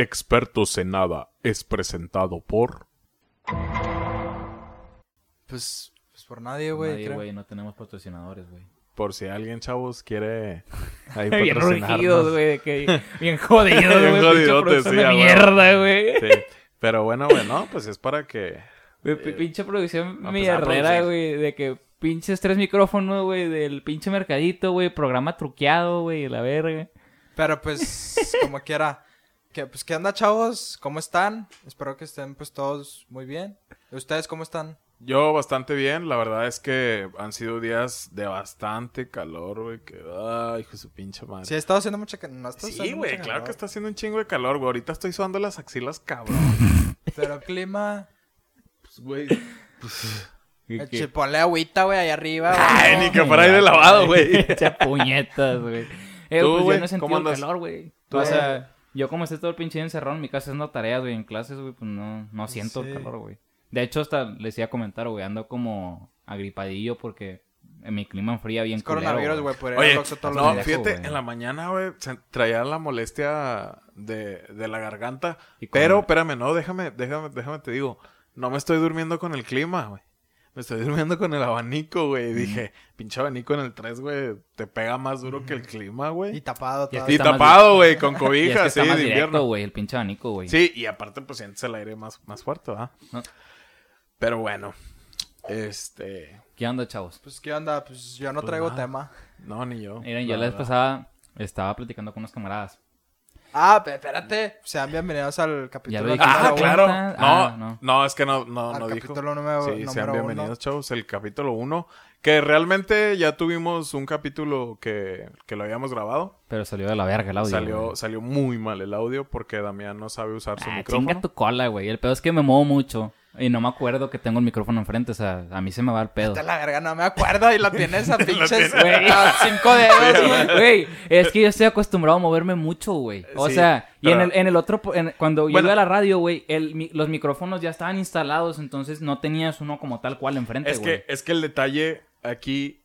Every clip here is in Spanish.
Expertos en Nada es presentado por... Pues, pues por nadie, güey. Nadie, güey, no tenemos patrocinadores, güey. Por si alguien, chavos, quiere ahí Bien rugidos, güey, bien jodidos, Bien güey. pinche jodidotes, sí, mierda, güey. Sí. Pero bueno, güey, no, pues es para que... Güey, pi- Pinche producción mierdera, güey, de que pinches tres micrófonos, güey, del pinche mercadito, güey, programa truqueado, güey, la verga. Pero pues, como quiera. Que, pues, ¿qué onda, chavos? ¿Cómo están? Espero que estén, pues, todos muy bien. ¿Y ¿Ustedes cómo están? Yo bastante bien, la verdad es que han sido días de bastante calor, güey, que... Ay, hijo de su pinche madre. Sí, ha estado haciendo mucha... No Sí, güey, claro calor, que está haciendo un chingo de calor, güey. Ahorita estoy sudando las axilas, cabrón. Pero clima... Pues, güey. Eche, ponle agüita, güey, ahí arriba. Ay, ni que fuera ahí de lavado, güey. Echa puñetas, güey. Eh, Tú, pues güey, yo no he sentido ¿cómo el andas? calor, güey. Tú, O sea, yo como estoy todo el pinche día encerrado en mi casa haciendo tareas, güey, en clases, güey, pues no, no siento Sí. el calor, güey. De hecho, hasta les iba a comentar, güey, ando como agripadillo porque en mi clima enfría bien Es coronavirus, güey, por Oye, los no, fíjate, en la mañana, güey, se- traía la molestia de, de la garganta. Y Pero, espérame, no, déjame, déjame, déjame te digo. No me estoy durmiendo con el clima, güey. Me estoy durmiendo con el abanico, güey. Y dije, pinche abanico en el 3, güey, te pega más duro que el clima, Y güey. tapado Y es que Y tapado, güey, con Y es cobija, que está sí, más de directo, invierno. güey, el pinche abanico, güey. Sí, y aparte, pues sientes el aire más, más fuerte, ¿verdad? No. Pero bueno, este... ¿Qué onda, chavos? Pues, ¿qué onda? Pues, yo no Pues traigo nada. tema. No, ni yo. Miren, yo la vez pasada estaba platicando con unos camaradas. Ah, pe- espérate. Sean bienvenidos al capítulo... Ah, claro. No, Ah, no, no. es que no, no, Al no dijo. capítulo número, Sí, número sean uno. bienvenidos, chavos. El capítulo 1. Que realmente ya tuvimos un capítulo que, que lo habíamos grabado. Pero salió de la verga el audio. salió, güey. salió muy mal el audio porque Damián no sabe usar su Ah, micrófono. chinga tu cola, güey. El pedo es que me muevo mucho. Y no me acuerdo que tengo el micrófono enfrente. O sea, a mí se me va el pedo. A la verga, no me acuerdo. Y lo tienes a pinches... güey, a cinco dedos, güey. Güey, es que yo estoy acostumbrado a moverme mucho, güey. O Sí, sea, y en el, en el otro, en- cuando yo Bueno. iba a la radio, güey, los micrófonos ya estaban instalados, entonces no tenías uno como tal cual enfrente, Es güey. que, es que el detalle aquí,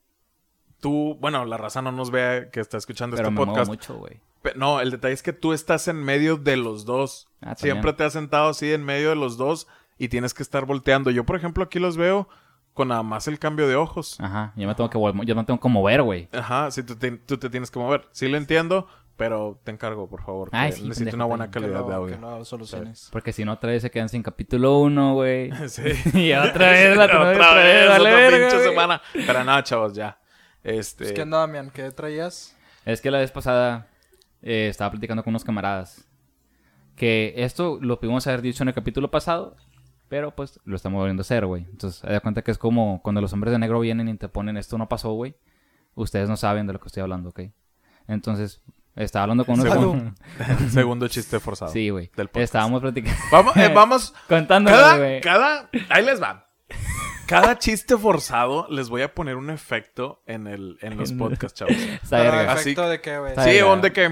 tú, bueno, la raza no nos ve que está escuchando Pero este me muevo podcast. mucho, güey. No, el detalle es que tú estás en medio de los dos. Ah, Siempre te has sentado así en medio de los dos y tienes que estar volteando. Yo, por ejemplo, aquí los veo con nada más el cambio de ojos. Ajá, yo me tengo que yo me tengo que mover, güey. Ajá, sí, tú te, tú te tienes que mover. Sí lo entiendo, pero te encargo, por favor. que Ay, sí, necesito pendejo, una buena calidad de que audio. soluciones. Porque si no, otra vez se quedan sin capítulo 1, güey. Sí. y otra vez la otra otra vez, vez, otra pinche güey. semana. Pero nada, chavos, ya. Este. Pues, ¿Qué onda, Damián? ¿Qué traías? Es que la vez pasada eh, estaba platicando con unos camaradas. Que esto lo pudimos haber dicho en el capítulo pasado. Pero pues lo estamos volviendo a hacer, güey. Entonces, de cuenta que es como cuando los hombres de negro vienen y te ponen esto no pasó, güey. Ustedes no saben de lo que estoy hablando, ¿ok? Entonces, estaba hablando con unos. Segundo, segundo chiste forzado. sí, güey. Estábamos platicando. Vamos, eh, vamos. Contándole, Cada, cada. Ahí les va. Cada chiste forzado les voy a poner un efecto en, el, en los podcasts, chavos. Pero. Así- ¿efecto de qué, güey? Sí, un de que-.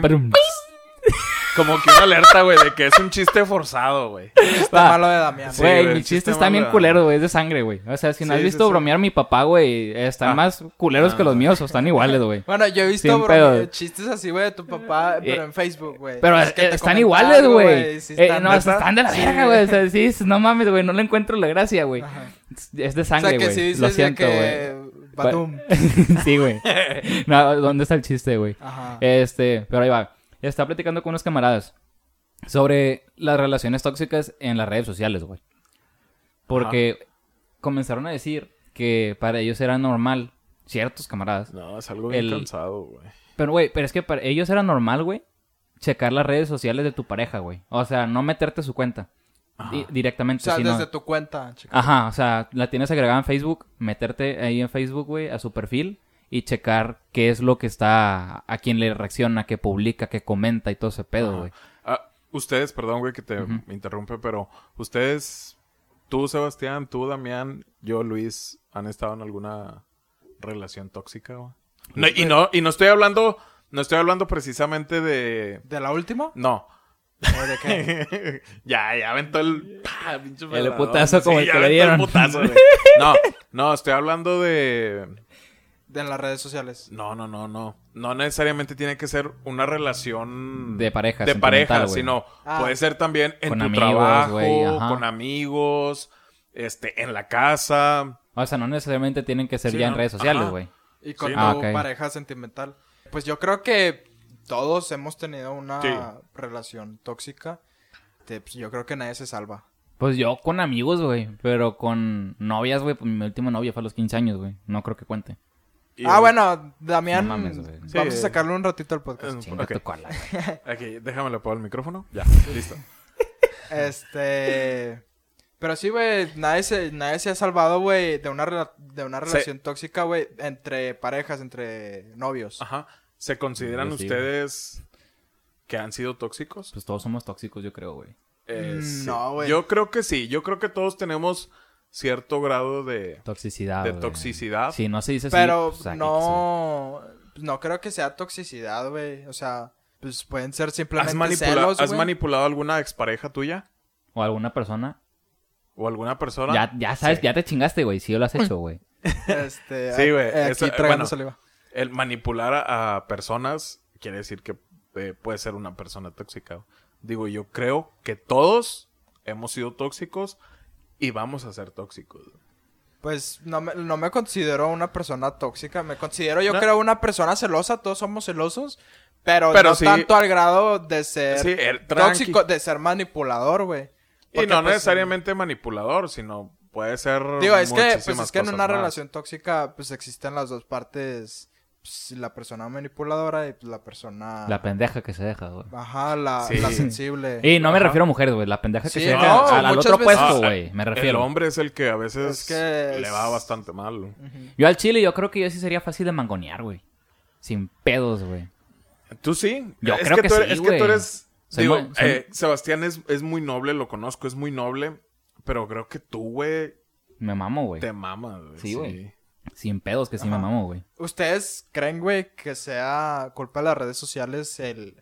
Como que una alerta, güey, de que es un chiste forzado, güey. Está Va. malo de Damián. Sí, Güey, el chiste chistes están bien malo. culeros, güey. Es de sangre, güey. O sea, si no Sí, has sí, visto sí. bromear a mi papá, güey, están Ah. más culeros que los míos. O están iguales, güey. Bueno, yo he visto Sin bro, pedo. chistes así, güey, de tu papá, pero Eh, en Facebook, güey. Pero Es que te están iguales, algo, güey. sí Eh, están- no, ¿Neta? están de la verga, güey. O sea, sí, es- no mames, güey. No le encuentro la gracia, güey. Ajá. Es de O sea, sangre, que güey. si dices Lo de siento, güey. que... Batum. sí, güey. No, ¿dónde está el chiste, güey? Ajá. Este, pero ahí va. Estaba platicando con unos camaradas sobre las relaciones tóxicas en las redes sociales, güey. Porque comenzaron a decir que para ellos era normal, ciertos camaradas. No, es algo bien El- cansado, güey. Pero, güey, pero es que para ellos era normal, güey, checar las redes sociales de tu pareja, güey. O sea, no meterte a su cuenta Ajá. di- O directamente. sea, sino- desde tu cuenta, chica. Ajá, o sea, la tienes agregada en Facebook, meterte ahí en Facebook, güey, a su perfil y checar qué es lo que está, a quién le reacciona, qué publica, qué comenta y todo ese pedo, güey. Ah, ustedes, perdón, güey, que te Ujú. interrumpe, pero ustedes, tú, Sebastián, tú, Damián, yo, Luis, ¿han estado en alguna relación tóxica, güey? No, y no, y no estoy hablando, no estoy hablando precisamente de... ¿De la última? No. ¿O de qué? ya, ya aventó el... ¡pah! El putazo como el ya que le dieron. putazo, no, no, estoy hablando de... en las redes sociales. No, no, no, no. No necesariamente tiene que ser una relación De pareja, de pareja, sino Ah. puede ser también en Con tu amigos, trabajo, con amigos, este, en la casa. O sea, no necesariamente tienen que ser Sí, ya en redes sociales, güey. Y con Sí. Ah, pareja sentimental. Pues yo creo que todos hemos tenido una Sí. relación tóxica. pues, yo creo que nadie se salva. Pues yo con amigos, güey. Pero con novias, güey. Pues mi última novia fue a los 15 años, güey. No creo que cuente. Y- ah, bueno, Damián, No mames, güey. vamos Sí. a sacarle un ratito al podcast. Eh, Chinga ok. tu cola. Aquí, déjame le el micrófono. Ya, listo. Este. Pero sí, güey, nadie se, nadie se ha salvado, güey, de una, de una relación tóxica, güey, entre parejas, entre novios. Ajá. ¿Se consideran sí, ustedes que han sido tóxicos? Pues todos somos tóxicos, yo creo, güey. Eh, Mm, no, güey. Yo creo que sí. Yo creo que todos tenemos cierto grado de... Toxicidad. De toxicidad. Sí, no se dice así. Pero pues, aquí, no, no creo que sea toxicidad, güey. O sea, pues pueden ser ¿Has, simplemente manipula- celos, ¿Has manipulado alguna expareja tuya? O alguna persona. ¿O alguna persona? Ya, ya sabes, Sí. ya te chingaste, güey. Sí, lo has hecho, güey. Este, Sí, güey, eh, eso, Aquí tragando bueno. saliva. El manipular a, a personas quiere decir que eh, puede ser una persona tóxica. Digo, yo creo que todos hemos sido tóxicos y vamos a ser tóxicos. Pues no me, no me considero una persona tóxica. Me considero, yo No. creo, una persona celosa. Todos somos celosos. Pero, Pero no sí- tanto al grado de ser Sí, tranqui. tóxico, de ser manipulador, güey. Y no pues, necesariamente manipulador, sino puede ser. Digo, es que, pues es que en una más. relación tóxica, pues existen las dos partes. Pues, la persona manipuladora y pues, la persona... La pendeja que se deja, güey. Ajá, la, Sí. la sensible. Y no me refiero a mujeres, güey. La pendeja que Sí, se deja no, al, otro veces- puesto, Ah, güey. Me El refiero. hombre es el que a veces Es que le va bastante mal. Yo al chile, yo creo que yo sí sería fácil de mangonear, güey. Sin pedos, güey. Tú sí. Yo es creo que tú sí, eres, Es que tú eres. Soy digo, muy- soy- eh, Sebastián es, es muy noble, lo conozco, es muy noble. Pero creo que tú, güey, Me mamo, güey. te mamas, güey. Sí, güey. Sin pedos, que sí me mamo, güey. ¿Ustedes creen, güey, que sea culpa de las redes sociales el...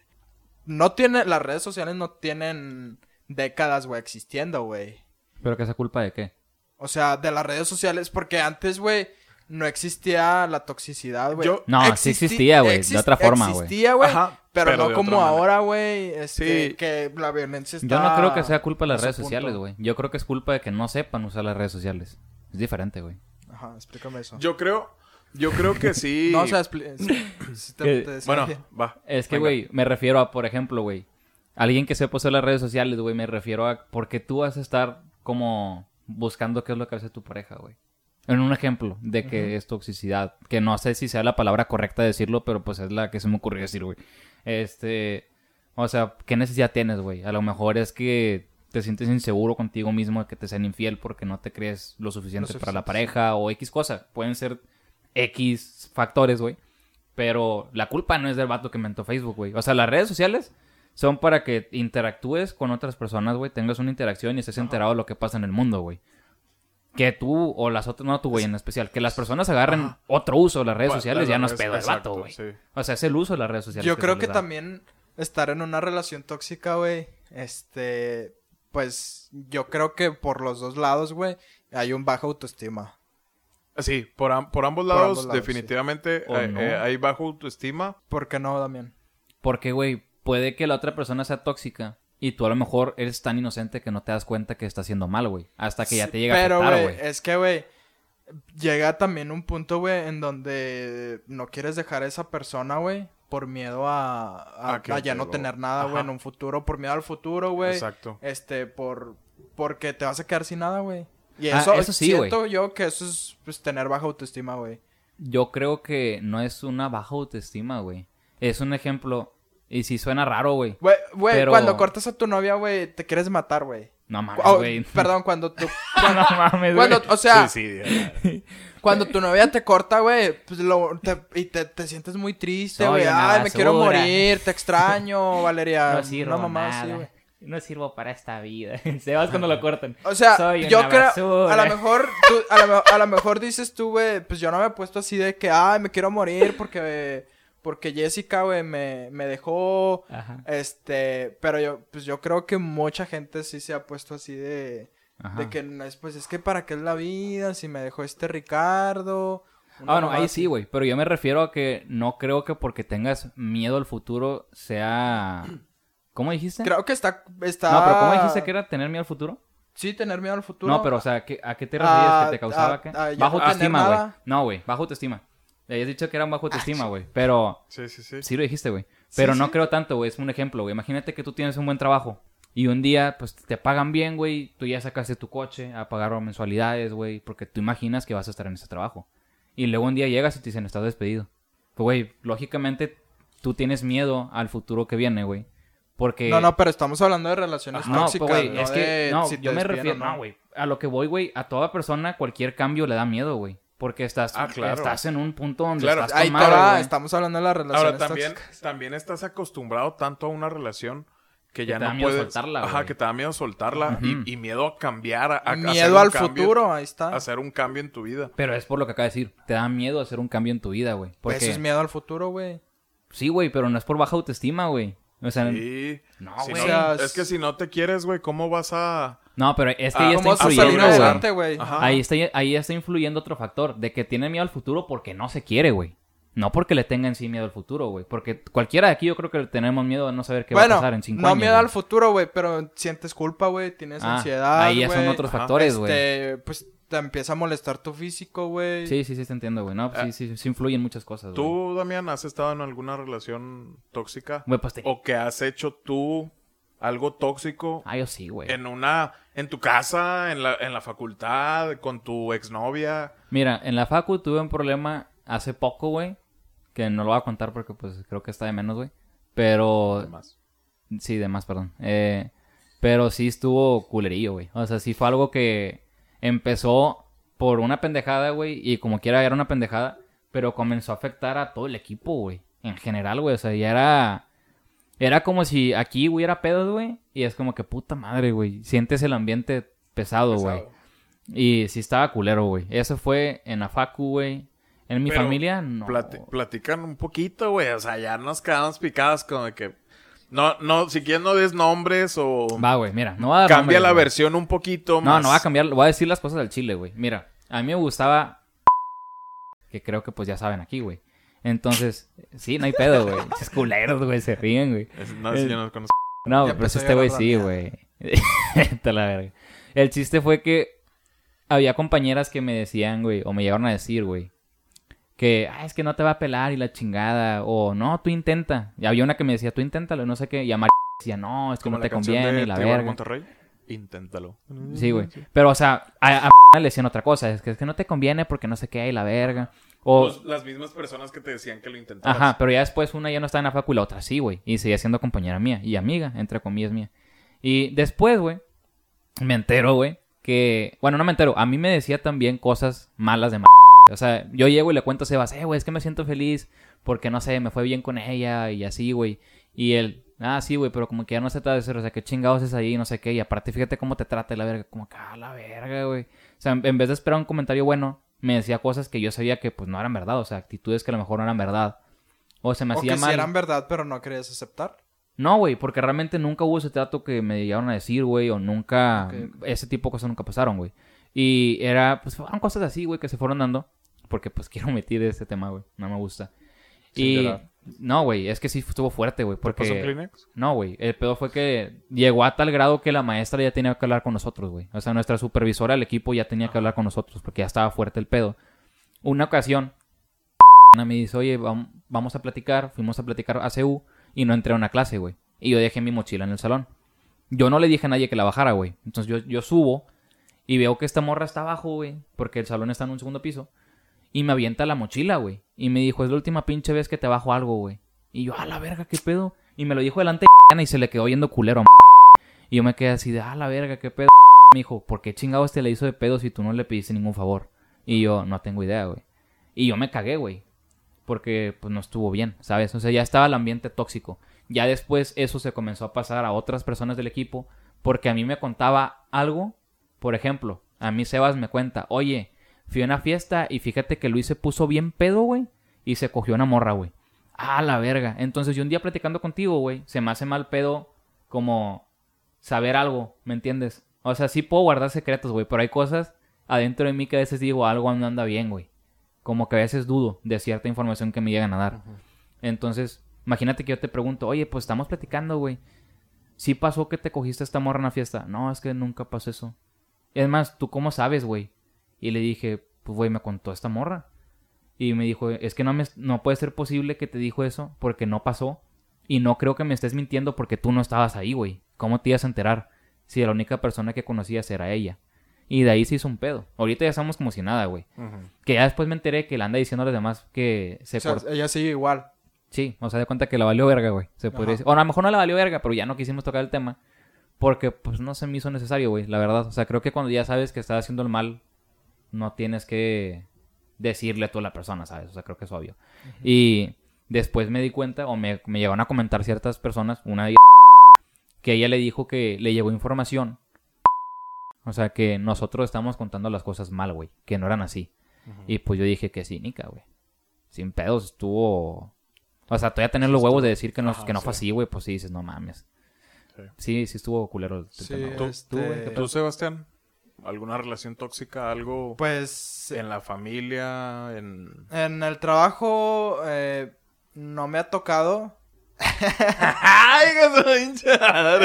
No tiene... Las redes sociales no tienen décadas, güey, existiendo, güey. ¿Pero que esa culpa de qué? O sea, de las redes sociales, porque antes, güey, no existía la toxicidad, güey. Yo- No, sí existía, güey, de otra forma, güey. Existía, güey, Ajá, pero, pero no como ahora, güey, este, Sí. que la violencia está... Yo no creo que sea culpa de las redes punto. sociales, güey. Yo creo que es culpa de que no sepan usar las redes sociales. Es diferente, güey. Ajá, explícame eso. Yo creo. Yo creo que sí. No, o sea, expli- sí, sí te- Que- te decía Bueno, bien. va. Es que, güey, me refiero a, por ejemplo, güey, alguien que sepa usar las redes sociales, güey, me refiero a porque tú vas a estar como buscando qué es lo que hace tu pareja, güey. En un ejemplo de que es toxicidad, que no sé si sea la palabra correcta decirlo, pero pues es la que se me ocurrió decir, güey. Este, o sea, ¿qué necesidad tienes, güey? A lo mejor es que te sientes inseguro contigo mismo de que te sean infiel porque no te crees lo suficiente Lo para la pareja o X cosa. Pueden ser X factores, güey. Pero la culpa no es del vato que inventó Facebook, güey. O sea, las redes sociales son para que interactúes con otras personas, güey. Tengas una interacción y estés enterado de lo que pasa en el mundo, güey. Que tú o las otras, no tú, güey, en especial, que las personas agarren Ajá. otro uso de las redes Bueno, sociales ya no es pedo del exacto, vato, güey. sí. O sea, es el uso de las redes sociales. Yo creo que también estar en una relación tóxica, güey, este, pues yo creo que por los dos lados, güey, hay un baja autoestima. Sí, por, am- por ambos Por lados, ambos lados, definitivamente ¿O eh, no? eh, hay bajo autoestima. ¿Por qué no, Damián? Porque, güey, puede que la otra persona sea tóxica y tú a lo mejor eres tan inocente que no te das cuenta que está haciendo mal, güey. Hasta que ya te llega Pero, a afectar, güey, güey. es que, güey, llega también un punto, güey, en donde no quieres dejar a esa persona, güey, por miedo a, a, A que a ya no lo- tener nada, güey, en un futuro, por miedo al futuro, güey. Exacto. Este, por, porque te vas a quedar sin nada, güey. Y Ah, eso, eso sí, güey. siento yo que eso es, pues, tener baja autoestima, güey. Yo creo que no es una baja autoestima, güey. Es un ejemplo. Y sí suena raro, güey. Güey, güey, Pero- cuando cortas a tu novia, güey, te quieres matar, güey. No mames, Oh, güey. perdón, cuando tu... no mames, Cuando, güey. o sea, sí, sí. cuando tu novia te corta, güey, pues lo, te- y te, te sientes muy triste, Soy güey. Ay, me quiero morir, te extraño, Valeria. No sirvo Una mamá nada. güey. no sirvo para esta vida. Se vas cuando lo cortan. O sea, Soy yo creo, basura. a lo mejor, tú- a, lo, a lo mejor dices tú, güey, pues yo no me he puesto así de que, ay, me quiero morir porque, porque Jessica, güey, me, me dejó, Ajá. este, pero yo, pues yo creo que mucha gente sí se ha puesto así de, Ajá. de que, no es, pues es que para qué es la vida, si me dejó este Ricardo, Ah, bueno, mamada ahí así. sí, güey. Pero yo me refiero a que no creo que porque tengas miedo al futuro sea... ¿Cómo dijiste? Creo que está, está... No, pero ¿cómo dijiste que era tener miedo al futuro? Sí, tener miedo al futuro. No, pero o sea, ¿qué- ¿a qué te referías Ah, que te causaba ah, qué? ah, bajo no autoestima, güey. No, güey, bajo autoestima. Le habías dicho que era bajo Ah, autoestima, güey. Pero Sí, sí, sí. sí lo dijiste, güey. Pero Sí, no sí. creo tanto, güey. Es un ejemplo, güey. Imagínate que tú tienes un buen trabajo y un día, pues, te pagan bien, güey. Tú ya sacaste tu coche a pagar mensualidades, güey. Porque tú imaginas que vas a estar en ese trabajo. Y luego un día llegas y te dicen, estás despedido. Pues, güey, lógicamente tú tienes miedo al futuro que viene, güey. Porque... No, no, pero estamos hablando de relaciones No, tóxicas, pues, güey, no es que, de no, si yo me refiero, no, güey, a lo que voy, güey, a toda persona, cualquier cambio le da miedo, güey, porque estás, Ah, claro. estás en un punto donde Claro, estás Ahí te tomado, va, estamos hablando de las relaciones Ahora también, tóxicas. también estás acostumbrado tanto a una relación que ya te da no miedo puedes. soltarla, Ajá, güey. que te da miedo soltarla y- y, miedo a cambiar, a, a hacer Miedo un al cambio- futuro, ahí está. Hacer un cambio en tu vida. Pero es por lo que acaba de decir, te da miedo hacer un cambio en tu vida, güey. Porque... Eso es miedo al futuro, güey. Sí, güey, pero no es por baja autoestima, güey. O sea, Sí. no, Si güey. O sea, es que si no te quieres, güey, ¿cómo vas a...? no, pero es que Ah, ahí ¿Cómo está influyendo, güey. Ahí está, ahí está influyendo otro factor, de que tiene miedo al futuro porque no se quiere, güey. No porque le tenga en sí miedo al futuro, güey. Porque cualquiera de aquí yo creo que tenemos miedo a no saber qué va a pasar en cinco no años. miedo güey. al futuro, güey, pero sientes culpa, güey, tienes Ah, ansiedad, Ahí ya son otros Ajá. factores, güey. Este, pues te empieza a molestar tu físico, güey. Sí, sí, sí, te entiendo, güey. No, pues, sí, sí, sí influyen muchas cosas, güey. ¿Tú, Damián, has estado en alguna relación tóxica? Güey, pues te... ¿O que has hecho tú algo tóxico Ah, yo sí, güey. en una... en tu casa, en la, en la facultad, con tu exnovia? Mira, en la facu tuve un problema hace poco, güey. Que no lo voy a contar porque, pues, creo que está de menos, güey. Pero... Además. Sí, de más, perdón. Eh, pero sí estuvo culerillo, güey. O sea, sí fue algo que empezó por una pendejada, güey. Y como quiera era una pendejada. Pero comenzó a afectar a todo el equipo, güey. En general, güey. O sea, ya era... Era como si aquí hubiera pedos, güey. Y es como que puta madre, güey. Sientes el ambiente pesado, güey. Y sí estaba culero, güey. Eso fue en la facu, güey. En mi Pero familia, no. Plati- platican un poquito, güey. O sea, ya nos quedamos picados como que... No, no, si quieres no des nombres o... Va, güey, mira. No va a dar Cambia nombres, la güey. versión un poquito No, más. no va a cambiar, voy a decir las cosas del chile, güey. Mira, a mí me gustaba que creo que pues ya saben aquí, güey. Entonces, sí, no hay pedo, güey. Es culeros, güey, se ríen, güey. Es- no, si yo no conozco. No, Ya pero empezó este a güey sí, güey. La verga. El chiste fue que había compañeras que me decían, güey, o me llegaron a decir, güey, que, ah, es que no te va a pelar y la chingada, o no, tú intenta. Y había una que me decía, tú inténtalo, no sé qué, y a Mar decía, no, es que Como no te conviene, de y la verga. Monterrey. Inténtalo. Sí, güey. Pero, o sea, a, a le decían otra cosa. Es que, es que no te conviene porque no sé qué y la verga. O, Pues, las mismas personas que te decían que lo intentaras. ajá, pero ya después una ya no estaba en la facu y la otra sí, güey. Y seguía siendo compañera mía y amiga, entre comillas mía. Y después, güey, me entero, güey, que... Bueno, no me entero. A mí me decía también cosas malas de m***. O sea, yo llego y le cuento a Sebas, eh, güey, es que me siento feliz porque, no sé, me fue bien con ella y así, güey. Y él, ah, sí, güey, pero como que ya no se trata de eso, o sea, qué chingados es ahí, no sé qué. Y aparte, fíjate cómo te trata la verga, como que, ah, la verga, güey. O sea, en vez de esperar un comentario bueno, me decía cosas que yo sabía que, pues, no eran verdad, o sea, actitudes que a lo mejor no eran verdad. O se me O hacía que si mal. eran verdad, pero no querías aceptar. No, güey, porque realmente nunca hubo ese trato que me llegaron a decir, güey, o nunca... Ese tipo de cosas nunca pasaron, güey. Y era, pues, fueron cosas así, güey, que se fueron dando. Porque, pues, quiero omitir ese tema, güey. No me gusta. Y... No, güey, es que sí estuvo fuerte, güey, ¿Te pasó porque... Kleenex? No, güey, el pedo fue que llegó a tal grado que la maestra ya tenía que hablar con nosotros, güey. O sea, nuestra supervisora del equipo ya tenía que hablar con nosotros porque ya estaba fuerte el pedo. Una ocasión, me dice, oye, vam- vamos a platicar. Fuimos a platicar a CU y no entré a una clase, güey. Y yo dejé mi mochila en el salón. Yo no le dije a nadie que la bajara, güey. Entonces yo, yo subo y veo que esta morra está abajo, güey, porque el salón está en un segundo piso. Y me avienta la mochila, güey. Y me dijo, es la última pinche vez que te bajo algo, güey. Y yo, a la verga, ¿qué pedo? Y me lo dijo delante de y se le quedó yendo culero a Y yo me quedé así de, ah, la verga, ¿qué pedo? Me dijo, ¿por qué chingados te le hizo de pedo si tú no le pediste ningún favor? Y yo, no tengo idea, güey. Y yo me cagué, güey. Porque, pues, no estuvo bien, ¿sabes? O sea, ya estaba el ambiente tóxico. Ya después eso se comenzó a pasar a otras personas del equipo. Porque a mí me contaba algo. Por ejemplo, a mí Sebas me cuenta, oye, fui a una fiesta y fíjate que Luis se puso bien pedo, güey. Y se cogió una morra, güey. Ah, la verga. Entonces yo un día platicando contigo, güey, se me hace mal pedo como saber algo, ¿me entiendes? O sea, sí puedo guardar secretos, güey, pero hay cosas adentro de mí que a veces digo algo no anda bien, güey. Como que a veces dudo de cierta información que me llegan a dar. Entonces, imagínate que yo te pregunto, oye, pues estamos platicando, güey. ¿Sí pasó que te cogiste esta morra en la fiesta? No, es que nunca pasó eso. Es más, ¿tú cómo sabes, güey? Y le dije, pues, güey, me contó esta morra. Y me dijo, es que no, me, no puede ser posible que te dijo eso porque no pasó. Y no creo que me estés mintiendo porque tú no estabas ahí, güey. ¿Cómo te ibas a enterar si la única persona que conocías era ella? Y de ahí se hizo un pedo. Ahorita ya estamos como si nada, güey. Que ya después me enteré que le anda diciendo a los demás que se O sea, cortó. ella sigue igual. Sí, o sea, de cuenta que la valió verga, güey. Se podría decir. O a lo mejor no la valió verga, pero ya no quisimos tocar el tema. Porque, pues, no se me hizo necesario, güey, la verdad. O sea, creo que cuando ya sabes que estás haciendo el mal, no tienes que decirle a la persona, ¿sabes? O sea, creo que es obvio. Y después me di cuenta, o me, me llegaron a comentar ciertas personas, una de ellas, que ella le dijo que le llegó información. O sea, que nosotros estamos contando las cosas mal, güey. Que no eran así. Y pues yo dije que sí, Nica, güey. Sin pedos, estuvo... O sea, todavía tener los huevos de decir que no, Ajá, que no fue sí. así, güey, pues sí dices, no mames. Sí. Sí, sí estuvo culero el Sí, tema. ¿Tú, este- tú, güey, ¿Tú, Sebastián? ¿Alguna relación tóxica? ¿Algo Pues en la familia? En... en el trabajo eh, no me ha tocado. ¡Ay, que!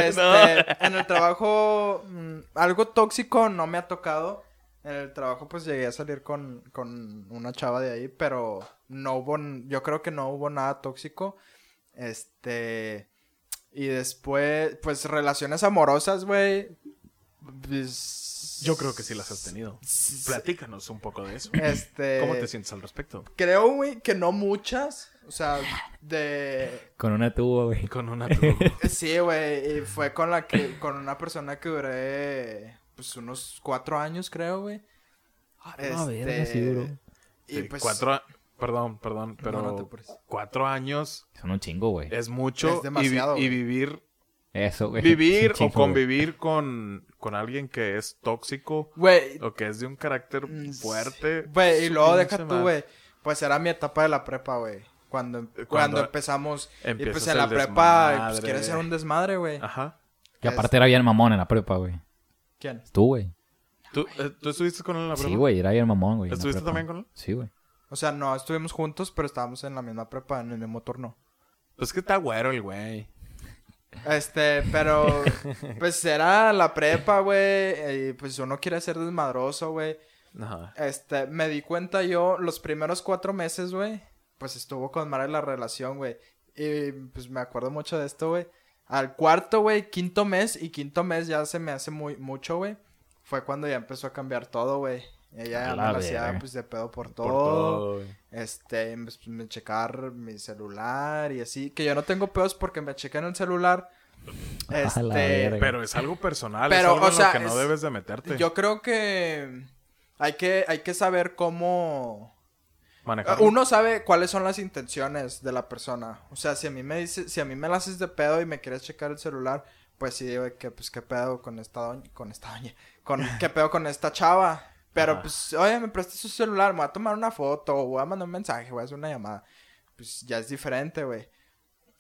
Este, en el trabajo mm, algo tóxico no me ha tocado. En el trabajo pues llegué a salir con, con una chava de ahí, pero no hubo, yo creo que no hubo nada tóxico. Este, y después, pues relaciones amorosas, güey. pues, Yo creo que sí las has tenido. Platícanos un poco de eso. Este, ¿Cómo te sientes al respecto? Creo, güey, que no muchas. O sea, de... Con una tubo, güey. Con una tu- Sí, güey, y fue con la que, con una persona que duré, pues, unos cuatro años, creo, güey. Este, Y Sí, pues, cuatro Perdón, perdón, pero No, no cuatro años Son un chingo, güey. es mucho Es demasiado, y, vi- y vivir Eso, güey. vivir chingo, o convivir con, con alguien que es tóxico güey, o que es de un carácter Mm, fuerte. güey, y luego deja tú, güey, pues era mi etapa de la prepa, güey. Cuando, Cuando cuando empezamos, y pues en la prepa, pues quieres ser un desmadre, güey. Ajá. Que aparte era bien mamón en la prepa, güey. ¿Quién? Tú, güey. ¿Tú, eh, ¿tú estuviste con él en la prueba? Sí, güey, era bien mamón, güey. ¿Estuviste prepa. también con él? Sí, güey. O sea, no estuvimos juntos, pero estábamos en la misma prepa, en el mismo turno. Pues que está güero el güey. Este, pero pues era la prepa, güey, y pues uno quiere ser desmadroso, güey. Ajá. Este, me di cuenta yo los primeros cuatro meses, güey, pues estuvo con Mara la relación, güey. Y pues me acuerdo mucho de esto, güey. Al cuarto, güey, quinto mes, y quinto mes ya se me hace muy mucho, güey. Fue cuando ya empezó a cambiar todo, güey. Ella me la hacía pues de pedo por todo. Por todo, güey. Este, pues, me checar mi celular y así. Que yo no tengo pedos porque me chequean el celular. Este. Pero es algo personal, Pero, es algo o en sea, lo que no es- debes de meterte. yo creo que hay que, hay que saber cómo... Manejar. Uno sabe cuáles son las intenciones de la persona. O sea, si a mí me dice, si a mí me la haces de pedo y me quieres checar el celular, pues sí digo que pues qué pedo con esta doña, con esta doña, con qué pedo con esta chava. Pero Ajá. pues, oye, me prestas su celular, me voy a tomar una foto, o voy a mandar un mensaje, voy a hacer una llamada. Pues ya es diferente, güey.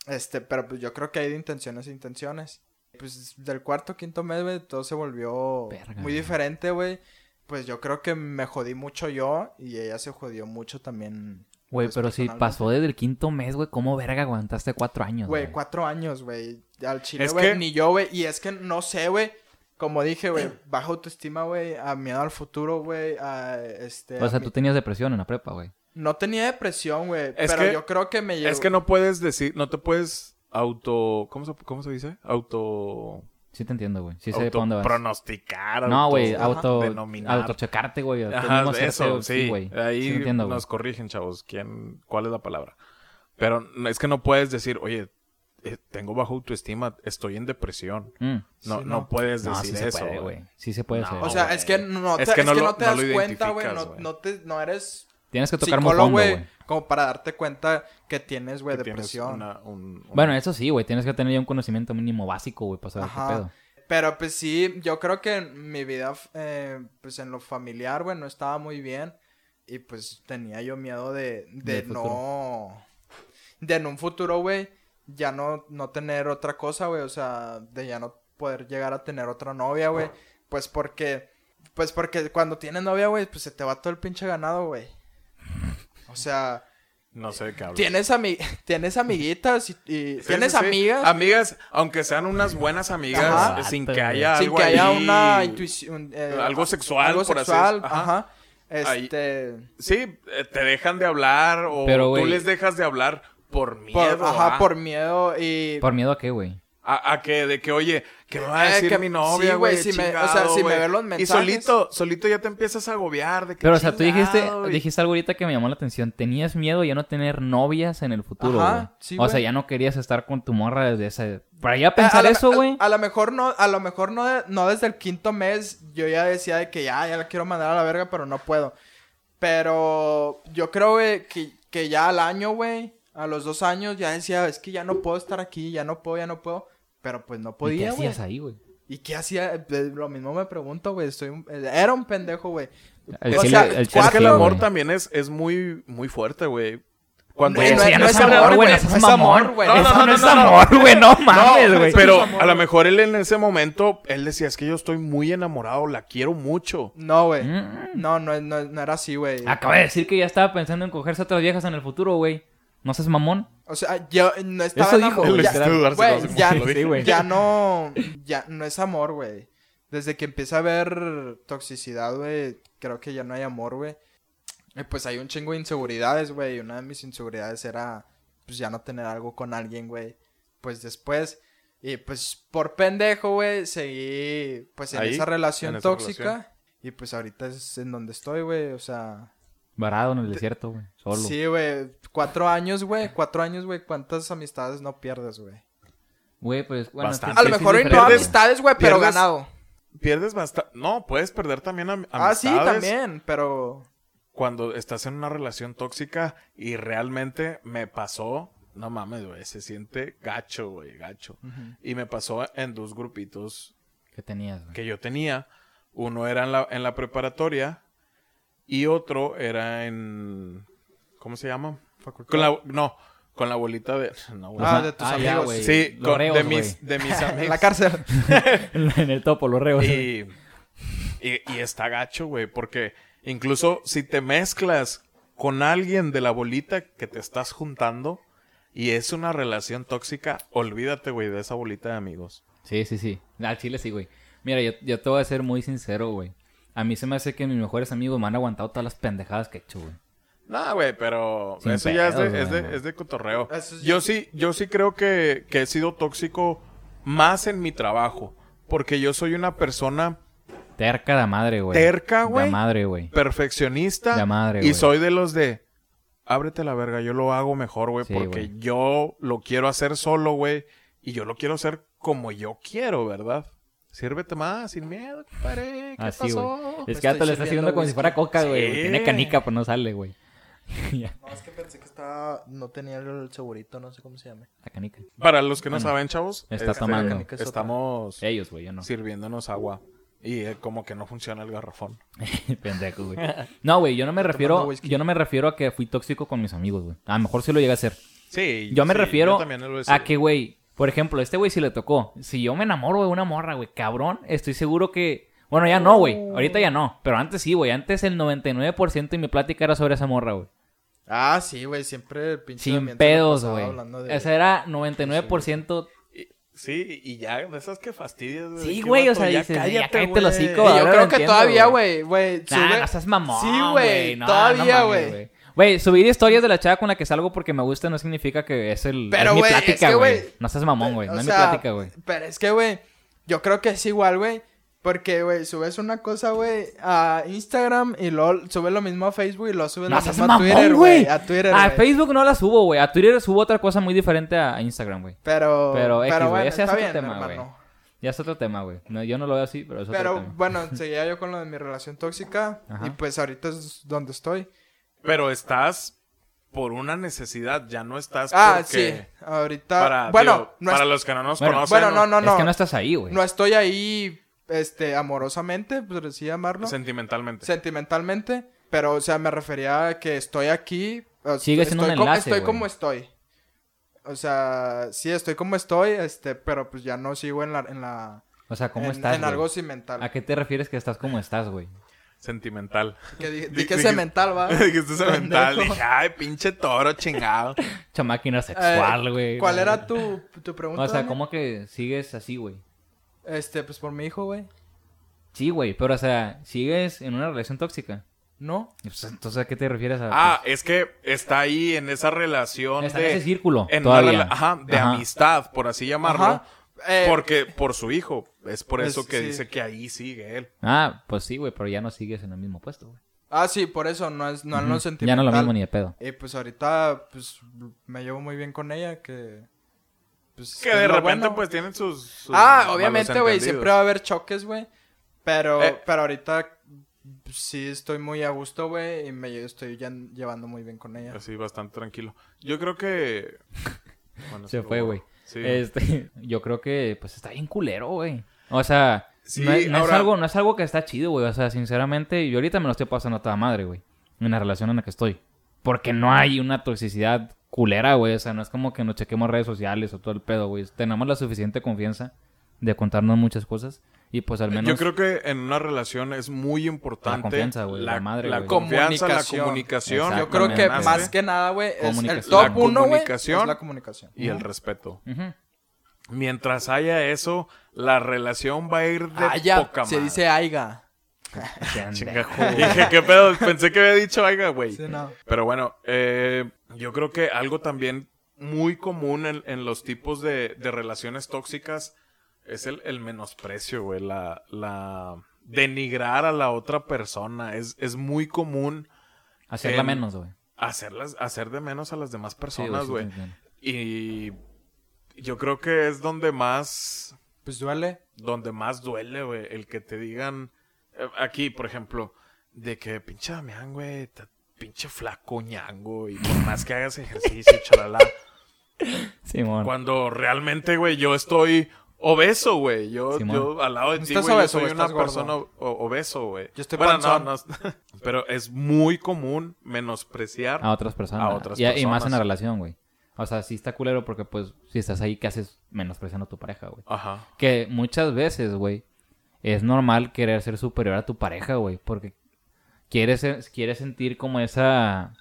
Este, pero pues yo creo que hay de intenciones a intenciones. Pues del cuarto, quinto mes, güey, todo se volvió Verga, muy diferente, güey. Pues yo creo que me jodí mucho yo y ella se jodió mucho también. Güey, pues, pero si pasó desde el quinto mes, güey, ¿cómo verga aguantaste cuatro años, Güey, cuatro años, güey. Al chile, Es güey, que- ni yo, güey. Y es que no sé, güey. Como dije, güey, baja autoestima, güey, a miedo al futuro, güey, a este... O sea, a mi- tú tenías depresión en la prepa, güey. No tenía depresión, güey, pero que- yo creo que me llegó... Es que no puedes decir, no te puedes auto, ¿cómo se, cómo se dice? Auto, Sí te entiendo, güey. Sí sé dónde vas. pronosticar. No, güey, auto-. Autochecarte, güey. Ajá, eso, sí. güey. Ahí Sí te entiendo, güey. nos corrigen, chavos. ¿Quién, ¿Cuál es la palabra? Pero es que no puedes decir, oye, eh, tengo bajo autoestima, estoy en depresión. Mm. No, Sí, no. no. puedes No, decir sí se eso. puede, güey. Sí se puede No, hacer. O sea, es que no te, Es es que lo- te das cuenta, güey. No, te, no eres Tienes que tocar muy psicólogo, güey. Como para darte cuenta que tienes, güey, depresión. una- un- un- Bueno, eso sí, güey. Tienes que tener ya un conocimiento mínimo básico, güey, para saber Ajá. qué pedo. Pero pues sí, yo creo que en mi vida, eh, pues en lo familiar, güey, no estaba muy bien. Y pues tenía yo miedo de, de no... De en un futuro, güey, ya no, no tener otra cosa, güey. O sea, de ya no poder llegar a tener otra novia, güey. Pues porque... Pues porque cuando tienes novia, güey, pues se te va todo el pinche ganado, güey. O sea, No sé de qué hablas. tienes, ami- tienes amiguitas y, y Sí, tienes sí, sí. amigas Amigas, aunque sean unas buenas amigas, Ajá. eh, sin que haya sin algo que haya ahí- una intuición. eh, Algo sexual, Algo por sexual, ajá. Ajá. Ahí- Este. Sí, eh, te dejan de hablar o Pero, tú les dejas de hablar por miedo. Por, ajá, ¿ah? por miedo y. ¿Por miedo a qué, güey? A, a que, de que, oye, ¿qué me va a Eh, decir que- mi novia, sí, güey, güey? si me- o sea, si me ven los Y mensajes- solito, solito ya te empiezas a agobiar de que Pero, o sea, tú dijiste, dijiste algo ahorita que me llamó la atención. Tenías miedo ya no tener novias en el futuro, Ajá, güey. sí, o sea, ya no querías estar con tu morra desde ese... Para ya A- pensar a, lo- eso, a- güey. A, lo mejor no, a lo mejor no, no desde el quinto mes yo ya decía de que ya, ya la quiero mandar a la verga, pero no puedo. Pero yo creo, güey, que, que ya al año, güey, a los dos años ya decía, es que ya no puedo estar aquí, ya no puedo, ya no puedo. Pero pues no ¿Y qué podía, güey. hacías ahí, güey? ¿Y qué hacía? Eh, Lo mismo me pregunto, güey. Estoy un- eh, Era un pendejo, güey. El O sea, el Es que el amor también es, es muy, muy fuerte, güey. Cuando... Eso no ya es- no es amor, güey. Eso no es amor, güey. Eso No, no, no es amor, güey. No mames, güey. Pero a lo mejor él en ese momento, él decía, es que yo estoy muy enamorado, la quiero mucho. No, güey. Mm. No, no, no, no era así, güey. Acaba de decir que ya estaba pensando en cogerse otras viejas en el futuro, güey. ¿No seas mamón? O sea, yo no estaba Eso dijo, enamorado. Ya- güey, no ya, lo dije. Sí, güey. ya no, ya no es amor, güey. Desde que empieza a haber toxicidad, güey, creo que ya no hay amor, güey. Y pues hay un chingo de inseguridades, güey. Y una de mis inseguridades era, pues ya no tener algo con alguien, güey. Pues después, y pues por pendejo, güey, seguí, pues en Ahí, esa relación en esa tóxica. relación. Y pues ahorita es en donde estoy, güey. O sea, Varado en el desierto, güey. Solo. sí, güey. Cuatro años, güey. Cuatro años, güey. ¿Cuántas amistades no pierdes, güey? Güey, pues, bueno. Bastante. A lo mejor no amistades, güey, pero pierdes- ganado. Pierdes bastante... No, puedes perder también am- Ah, sí, amistades también, pero... cuando estás en una relación tóxica y realmente me pasó... No mames, güey, se siente gacho, güey, gacho. Y me pasó en dos grupitos ¿Qué tenías, güey? que yo tenía. Uno era en la, en la preparatoria y otro era en... ¿Cómo se llama? Con la, no, con la bolita de... No. Ah, de tus Ah, ya, amigos. güey. sí, los con- reos, de, mis, de mis En amigos. la cárcel. en el topo, los reos. Y, y, y está gacho, güey, porque incluso si te mezclas con alguien de la bolita que te estás juntando y es una relación tóxica, olvídate, güey, de esa bolita de amigos. Sí, sí, sí. Al chile sí, güey. Mira, yo, yo te voy a ser muy sincero, güey. A mí se me hace que mis mejores amigos me han aguantado todas las pendejadas que he hecho, güey. No, güey, pero Sin eso ya es de, es, güey. de, es de cotorreo. Es- Yo sí, yo sí creo que, que he sido tóxico más en mi trabajo, porque yo soy una persona Terca de madre, güey. Terca, güey. De madre, güey. perfeccionista De madre, y güey. soy de los de ábrete la verga, yo lo hago mejor, güey, Sí, porque güey. yo lo quiero hacer solo, güey, y yo lo quiero hacer como yo quiero, ¿verdad? Sírvete más, sin miedo, compadre. ¿Qué Así, pasó? güey. Me Es que le está sirviendo como si fuera coca, güey. Sí. Tiene canica, pero no sale, güey. No, es que pensé que estaba... No tenía el segurito, no sé cómo se llama. la canica. Para los que no Bueno, saben, chavos, está este, tomando. estamos Ellos, güey, yo no. sirviéndonos agua y eh, como que no funciona el garrafón. Pendejo, güey. No, güey, yo no me refiero... Yo no me refiero a que fui tóxico con mis amigos, güey. A lo mejor sí lo llegué a hacer. Sí. Yo me sí, refiero yo a que, güey, por ejemplo, este güey si le tocó. Si yo me enamoro de una morra, güey, cabrón, estoy seguro que... Bueno, ya no, güey. Ahorita ya no. Pero antes sí, güey. Antes el 99% de mi plática era sobre esa morra, güey. Ah, sí, güey. Siempre el pinche Sin pedos, güey. de- Ese era 99%... Y- Sí, y ya, de esas que fastidias. güey, Sí, güey, o sea, ya dices, ya cállate, cállate el güey. hocico, Y ahora yo lo creo que entiendo, todavía, güey. güey, güey, Nah, sube- no seas mamón, Sí, güey, No, todavía, güey. Güey, subir historias de la chava con la que salgo porque me gusta no significa que es el Pero, es mi güey, es plática, que, No seas mamón, güey. No es sea, mi plática, güey. Pero es que, güey, yo creo que es igual, güey. Porque, güey, subes una cosa, güey, a Instagram y luego subes lo mismo a Facebook y subes No lo mismo a Twitter, güey. A Twitter, A güey. Facebook no la subo, güey. A Twitter subo otra cosa muy diferente a Instagram, güey. Pero, Pero pero, X, bueno, ese es otro bien, tema, güey. Ya es otro tema, güey. No, yo no lo veo así, pero es otro Pero, tema. bueno, seguía yo con lo de mi relación tóxica Ajá. y pues ahorita es donde estoy. Pero estás por una necesidad, ya no estás Ah, porque... sí, ahorita... Para, bueno, digo, no, para los que no nos Bueno, conocen. bueno, no, no, no. Es que no estás ahí, güey. no estoy ahí, este, amorosamente, pues así llamarlo. Sentimentalmente. sentimentalmente, pero o sea, me refería a que estoy aquí. o- Sigue siendo estoy un co- enlace, Estoy güey. como estoy. O sea, sí, estoy como estoy, este, pero pues ya no sigo en la, en la, O sea, ¿cómo en, estás, en güey? algo cimental. ¿A qué te refieres que estás como estás, güey? Sentimental. Que di, Di- di que dije- cemental, va. Dijiste cemental. Dije, ay, pinche toro chingado. Mucha máquina sexual, Eh, güey. ¿Cuál era tu, tu pregunta? O sea, Dani? ¿cómo que sigues así, güey? Este, pues por mi hijo, güey. Sí, güey, pero o sea, sigues en una relación tóxica. ¿No? Pues, Entonces, ¿a qué te refieres a...? Ah, es que está ahí en esa relación Está de... en ese círculo en una todavía. rela- ajá, de Ajá. amistad, por así llamarlo. Ajá. Eh, porque por su hijo. Es por Es- eso que sí. dice que ahí sigue él. Ah, pues sí, güey, pero ya no sigues en el mismo puesto, güey. Ah, sí, por eso, no es, no, Ujú. no Ya sentimental. no lo mismo ni de pedo. Y pues ahorita, pues, me llevo muy bien con ella, que... Pues, Que de repente bueno. pues tienen sus... sus Ah, obviamente, güey, siempre va a haber choques, güey. Pero, Eh. pero ahorita pues, sí estoy muy a gusto, güey, y me estoy ya llevando muy bien con ella. Así, bastante tranquilo. Yo creo que... Bueno, Se fue, güey. Sí. Este, yo creo que, pues, está bien culero, güey. O sea, Sí, no, es- no es ahora- algo, no es algo que está chido, güey. O sea, sinceramente, yo ahorita me lo estoy pasando a toda madre, güey. En la relación en la que estoy. Porque no hay una toxicidad culera, güey. O sea, no es como que nos chequemos redes sociales o todo el pedo, güey. Tenemos la suficiente confianza de contarnos muchas cosas. Y pues al menos... Yo creo que en una relación es muy importante confianza, güey, la madre, la confianza, la Comunicación. Yo creo que más que nada, güey, es el top La uno, güey, comunicación es la comunicación. y el respeto. Mientras haya eso, la relación va a ir de Ah, ya, poca se madre. dice aiga. Dije, ¿qué pedo? Pensé que había dicho, oiga, güey. Sí, no. Pero bueno, eh, yo creo que algo también muy común en, en los tipos de, de relaciones tóxicas es el, el menosprecio, güey. La, la denigrar a la otra persona. Es, es muy común Hacerla En- menos, güey. hacerlas, hacer de menos a las demás Sí, personas, sí, güey. y yo creo que es donde más Pues duele. donde más duele, güey, el que te digan eh, aquí, por ejemplo, de que pinche Damián, güey, pinche flaco ñango y por más que hagas ejercicio, chalala, Simón. cuando realmente, güey, yo estoy obeso, güey, yo, Simón. yo al lado de ti, estás güey, yo soy una estás persona obeso, güey. Yo estoy Bueno, no, no, pero es muy común menospreciar a otras personas. A otras y, y más en personas. la relación, güey. O sea, sí está culero porque, pues, si estás ahí, ¿qué haces menospreciando a tu pareja, güey? Ajá. Que muchas veces, güey, es normal querer ser superior a tu pareja, güey. Porque quieres, quieres sentir como esa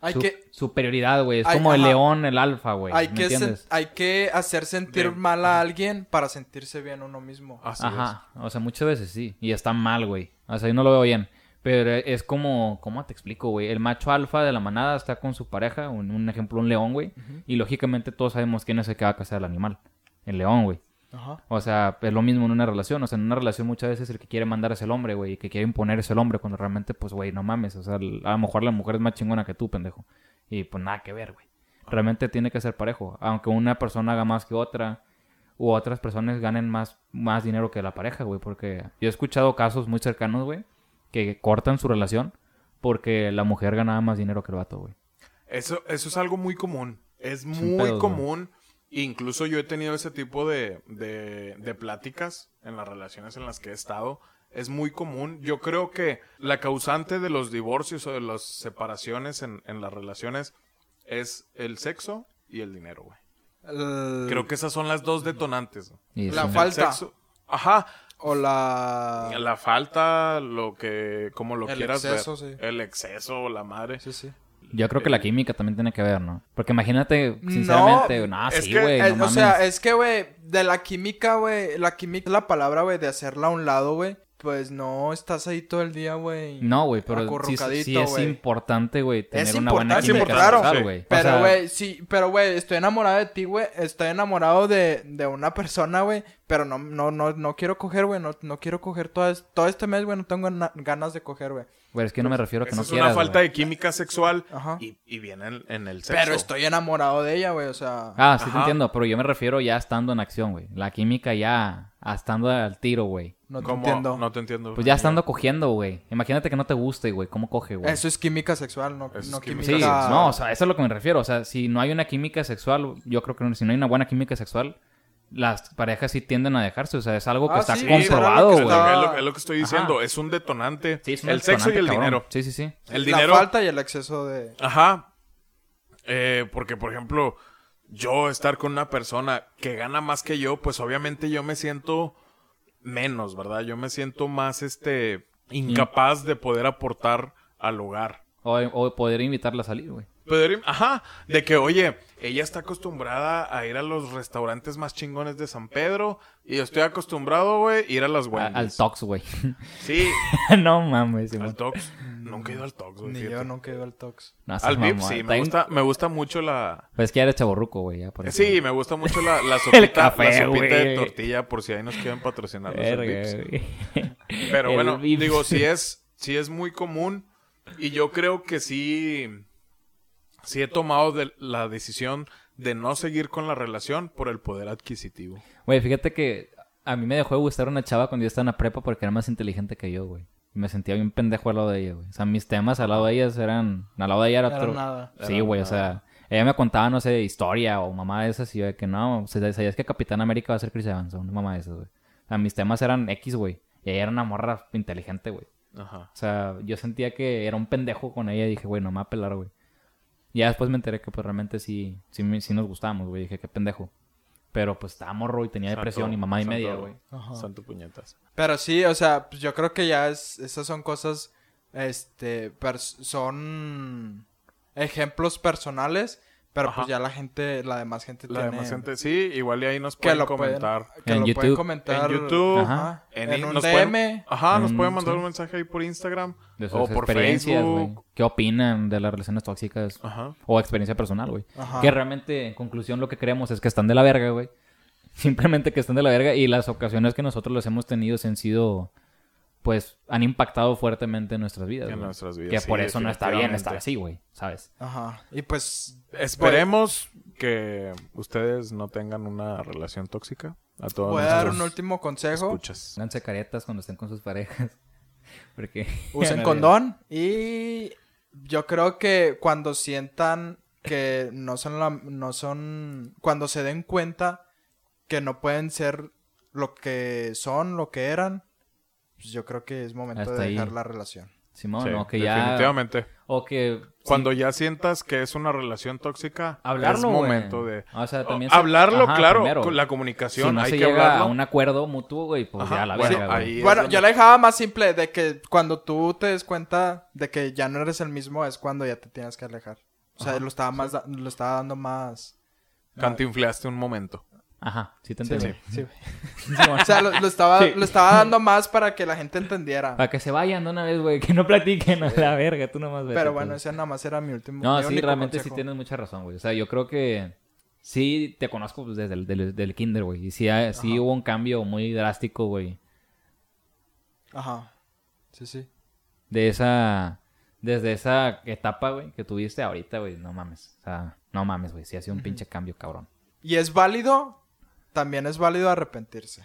Hay su- que, superioridad, güey. Es Hay- como el león, el alfa, güey. hay, ¿Me que sen- entiendes? hay que hacer sentir De- mal a alguien para sentirse bien uno mismo. Así Ajá. O sea, muchas veces sí. Y está mal, güey. O sea, yo no lo veo bien. Pero es como, ¿cómo te explico, güey? El macho alfa de la manada está con su pareja, un, un ejemplo, un león, güey. Y lógicamente todos sabemos quién es el que va a cazar al animal. El león, güey. Ajá. O sea, es lo mismo en una relación. O sea, en una relación muchas veces el que quiere mandar es el hombre, güey. Y que quiere imponer es el hombre cuando realmente, pues, güey, no mames. O sea, a lo mejor la mujer es más chingona que tú, pendejo. Y pues nada que ver, güey. Realmente tiene que ser parejo. Aunque una persona haga más que otra. U otras personas ganen más, más dinero que la pareja, güey. Porque yo he escuchado casos muy cercanos, güey. Que cortan su relación porque la mujer ganaba más dinero que el vato, güey. Eso, eso es algo muy común. Es Sin muy pedos, güey. Incluso yo he tenido ese tipo de, de, de pláticas en las relaciones en las que he estado. Es muy común. Yo creo que la causante de los divorcios o de las separaciones en, en las relaciones es el sexo y el dinero, güey. El- Creo que esas son las dos detonantes. Y La falta. sexo- Ajá. O la... La falta, lo que, como lo El quieras exceso, ver. sí. El exceso, la madre. Sí, sí. Yo creo que la química también tiene que ver, ¿no? Porque imagínate, sinceramente, no, es sí, güey, no o sea, es que, güey, de la química, güey, la química es la palabra, güey, de hacerla a un lado, güey. Pues no estás ahí todo el día, güey. No, güey, pero sí, sí es güey. importante, güey, tener Es una buena química claro, sí. güey. O Pero, sea, güey, sí, pero, güey, estoy enamorado de ti, güey. Estoy enamorado de, de una persona, güey. Pero no, no, no, no quiero coger, güey. No, no quiero coger todo, es- todo este mes, güey. No tengo na- ganas de coger, güey. güey, es que no me refiero a que Esa no es quieras, una falta güey. de química sexual Ajá. y, y viene en, en el sexo. Pero estoy enamorado de ella, güey. O sea. Ah, sí te Ajá. entiendo, pero yo me refiero ya estando en acción, güey. La química ya estando al tiro, güey. No te ¿Cómo? entiendo. No te entiendo. Pues ya estando cogiendo, güey. Imagínate que no te guste, güey. ¿Cómo coge, güey? Eso es química sexual, no, no química. Sí, no, o sea, eso es a lo que me refiero. O sea, si no hay una química sexual, yo creo que no- si no hay una buena química sexual, las parejas sí tienden a dejarse. O sea, es algo que Ah, está sí, comprobado, güey. es lo- es lo que estoy diciendo. Ajá. Es un detonante. Sí, es un el sexo y el cabrón. dinero. Sí, sí, sí. El la dinero. falta y el exceso de. Ajá. Eh, porque, por ejemplo, yo estar con una persona que gana más que yo, pues obviamente yo me siento menos, ¿verdad? Yo me siento más, este, incapaz de poder aportar al hogar. O, o poder invitarla a salir, güey. Poder, ajá, de que, oye, ella está acostumbrada a ir a los restaurantes más chingones de San Pedro y yo estoy acostumbrado, güey, ir a las Wendy's. Al Tox, güey. Sí, no mames, Simón. al Tox. Nunca he ido al Tox, güey. Ni fíjate. yo nunca he ido al Tox. No, Al VIP sí, me gusta, me gusta mucho la... Pues es que ya eres chaborruco, güey. ya por eso. Sí, me gusta mucho la, la sopita, café, la sopita de tortilla por si ahí nos quieren patrocinar los Verga, Vips. güey. Pero El bueno, digo, sí es, sí es muy común y yo creo que sí, sí he tomado de- la decisión de no seguir con la relación por el poder adquisitivo. Güey, fíjate que a mí me dejó de gustar una chava cuando yo estaba en la prepa porque era más inteligente que yo, güey. Y me sentía bien pendejo al lado de ella, güey. O sea, mis temas al lado de ellas eran... Al lado de ella era Era otro... nada. Sí, güey, o sea... Ella me contaba, no sé, historia o mamá de esas y yo de que no, o sea, sabías que Capitán América va a ser Chris Evans una mamá de esas, güey. O sea, mis temas eran X, güey. Y ella era una morra inteligente, güey. Ajá. O sea, yo sentía que era un pendejo con ella y dije, güey, no me va a pelar, güey. Y ya después me enteré que pues realmente sí, sí, sí nos gustábamos, güey. Dije, qué pendejo. Pero pues estaba morro y tenía depresión y mamá y santo- media, güey. Ajá. Santo puñetas. Pero sí, o sea, pues yo creo que ya es, esas son cosas, este, pers- son ejemplos personales, pero Ajá. pues ya la gente, la demás gente La tiene demás gente, sí, igual y ahí nos que pueden comentar. que En lo YouTube. pueden comentar En YouTube, Ajá. en, en, un nos DM. pueden- ajá, nos En- pueden mandar sí. un mensaje ahí por Instagram De sus o por experiencias, güey. Facebook. ¿Qué opinan de las relaciones tóxicas? Ajá. O experiencia personal, güey. Ajá. Que realmente, en conclusión, lo que creemos es que están de la verga, güey. Simplemente que están de la verga y las ocasiones que nosotros los hemos tenido se han sido, pues, han impactado fuertemente en nuestras vidas. En nuestras vidas, Que sí, por eso no está bien estar así, güey, ¿sabes? Ajá. Y pues Esperemos que ustedes no tengan una relación tóxica. A todos voy a dar un último consejo. escuchas. Pónganse caretas cuando estén con sus parejas. Porque... Usen condón y yo creo que cuando sientan que no son la, no son cuando se den cuenta que no pueden ser lo que son, lo que eran, pues yo creo que es momento Hasta de ahí. dejar la relación. Simón, Sí, o que ya... Definitivamente. O que... Cuando ya sientas que es una relación tóxica, Hablarlo, es güey. momento de... O sea, también... Oh, hablarlo, Ajá, claro, primero. con la Si comunicación, no hay se que llega hablarlo. a un acuerdo mutuo, güey, pues Ajá, ya la bueno, verga, güey. ahí- Y es Bueno, donde- yo la dejaba más simple de que cuando tú te des cuenta de que ya no eres el mismo es cuando ya te tienes que alejar. O sea, lo estaba más da- lo estaba dando más Cantinfleaste un momento. Ajá, sí te Sí, entendí. sí. Simón. O sea, lo, lo estaba Sí. lo estaba dando más para que la gente entendiera. Para que se vayan de una vez, güey, que no platiquen a la verga, tú nomás vete, Pero pues. bueno, ese nada más era mi último No, mi sí, realmente sí consejo. tienes mucha razón, güey. O sea, yo creo que sí te conozco pues, desde el del, del kinder, güey. Y sí, hay- sí hubo un cambio muy drástico, güey. Ajá. Sí, sí. De esa... Desde esa etapa, güey, que tuviste ahorita, güey. No mames. O sea, no mames, güey. Sí ha sido un pinche cambio, cabrón. Y es válido, también es válido arrepentirse.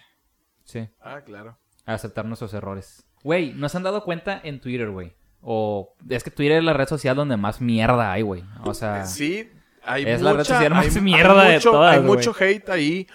Sí. Ah, claro. aceptar nuestros errores. Güey, ¿nos han dado cuenta en Twitter, güey? O es que Twitter es la red social donde más mierda hay, güey. O sea, Sí, hay Es mucha, la red social más hay- hay mierda de todas, Hay mucho hate ahí.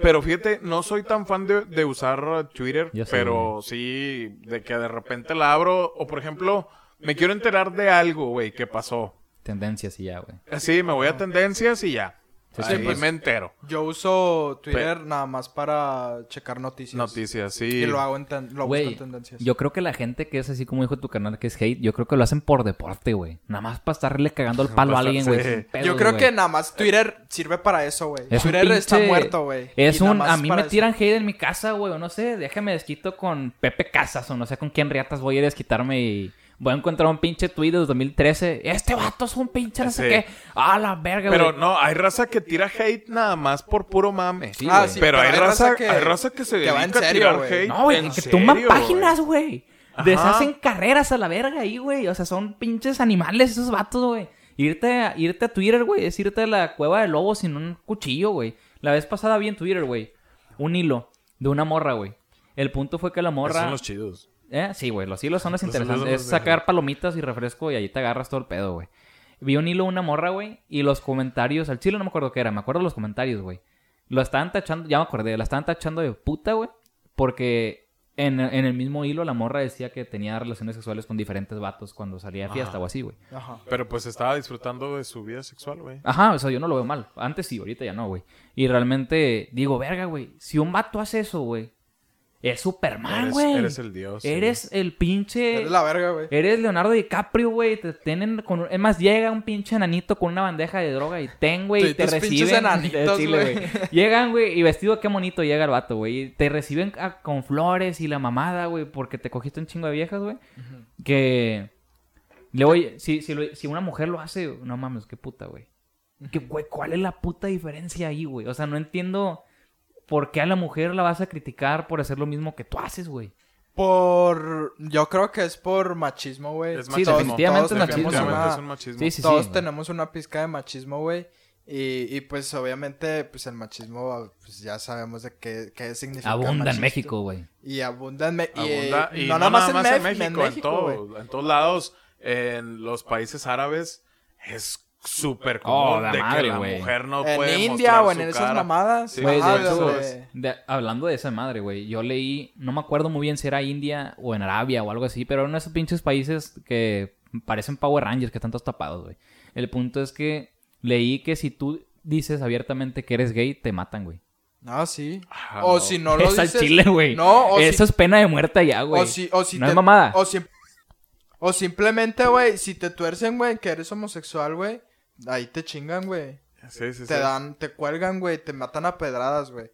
Pero fíjate, no soy tan fan de, de usar Twitter, Yo sí, pero sí de que de repente la abro. O por ejemplo, me quiero enterar de algo, güey, que pasó. tendencias y ya, güey. Así, me voy a tendencias y ya. Sí, Ahí sí, pues. me entero. Yo uso Twitter nada más para checar noticias. Noticias, sí. Y lo hago en ten- lo busco Güey, en tendencias. yo creo que la gente que es así como dijo tu canal que es hate, yo creo que lo hacen por deporte, güey. Nada más para estarle cagando el palo a alguien, güey. Yo creo que nada más Twitter sirve para eso, güey. Es Twitter está muerto, güey. Es Y un... A mí me eso. tiran hate en mi casa, güey. O no sé, déjame desquito con Pepe Casas o no sé con quién riatas voy a ir a desquitarme y... Voy a encontrar un pinche tweet de 2013. Este vato es un pinche no sé Sí. qué. Ah, la verga, Pero güey. no, hay raza que tira hate nada más por puro mame. Sí, Ah, sí, pero, hay, raza, que- hay raza que se que va dedica en a serio, tirar güey. hate. No, güey, ¿En que serio, tumban páginas, güey. Deshacen carreras a la verga ahí, güey. O sea, son pinches animales esos vatos, güey. Irte a, irte a Twitter, güey, es irte a la cueva de lobos sin un cuchillo, güey. La vez pasada vi en Twitter, güey, un hilo de una morra, güey. El punto fue que la Esos morra... son los chidos. ¿Eh? Sí, güey, los hilos son los interesantes. los es de- sacar palomitas y refresco y ahí te agarras todo el pedo, güey. Vi un hilo de una morra, güey, y los comentarios, al chile no me acuerdo qué era, me acuerdo de los comentarios, güey. Lo estaban tachando, ya me acordé, la estaban tachando de puta, güey, porque en, en el mismo hilo la morra decía que tenía relaciones sexuales con diferentes vatos cuando salía de fiesta Ajá. o así, güey. Ajá. Pero pues estaba disfrutando de su vida sexual, güey. Ajá, o sea, yo no lo veo mal. Antes sí, ahorita ya no, güey. Y realmente digo, verga, güey, si un vato hace eso, güey, Es Superman, güey. eres el dios, sí. Eres el pinche... Eres la verga, güey. Eres Leonardo DiCaprio, güey. Te tienen con... Es más, llega un pinche enanito con una bandeja de droga y ten, güey. Y te reciben... enanitos, güey. Llegan, güey. Y vestido qué bonito llega el vato, güey. y Te reciben ah, con flores y la mamada, güey. Porque te cogiste un chingo de viejas, güey. Que... Le voy... Si, si, lo- si una mujer lo hace, no mames, qué puta, güey. Que, güey, ¿cuál es la puta diferencia ahí, güey? O sea, no entiendo... ¿Por qué a la mujer la vas a criticar por hacer lo mismo que tú haces, güey? Por... Yo creo que es por machismo, güey. Es Sí, machismo. definitivamente todos es machismo, Definitivamente una- es un machismo. Sí, sí, Todos sí. tenemos una pizca de machismo, güey. Y, y pues obviamente, pues el machismo, pues ya sabemos de qué, qué significa. Abunda en. México, güey. Y abunda en, Me- y, Abunda, eh, y no, nada más en, Mef- México, en, México, güey. todo- en todos lados, en los países árabes, es súper Oh, común la de madre, que la mujer no En puede India mostrar o en su esas cara. mamadas. Sí, Güey, ajá, de hecho, donde- de- hablando de esa madre, güey, yo leí, no me acuerdo muy bien si era India o en Arabia o algo así, pero eran esos pinches países que parecen Power Rangers, que están todos tapados, güey. El punto es que leí que si tú dices abiertamente que eres gay, te matan, güey. Ah, sí. Ah, o no. si no lo es al dices... chile, güey. No, o Eso si... es pena de muerte allá, güey. O si, o si no te- es mamada. O, si- o simplemente, güey, si te tuercen, güey, que eres homosexual, güey, ahí te chingan, güey. Sí, sí, Te sí. dan, te cuelgan, güey, te matan a pedradas, güey.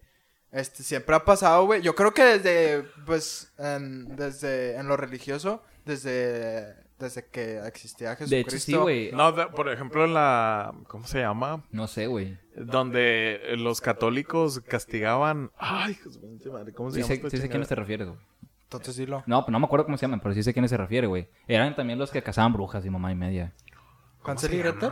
Este, siempre ha pasado, güey. Yo creo que desde, pues, en, desde, en lo religioso, desde, desde que existía Jesucristo. de hecho, sí, güey. No. No, de- por ejemplo, en la... ¿Cómo se llama? sé, güey. Donde los católicos castigaban... Ay, madre, ¿cómo se Sí llama sí sé a quiénes te refieres, güey. Entonces dilo. No, pues no me acuerdo cómo se llaman, pero sí sé a quiénes se refiere, güey. Eran también los que cazaban brujas y mamá y media. ¿Cancel y Gretel?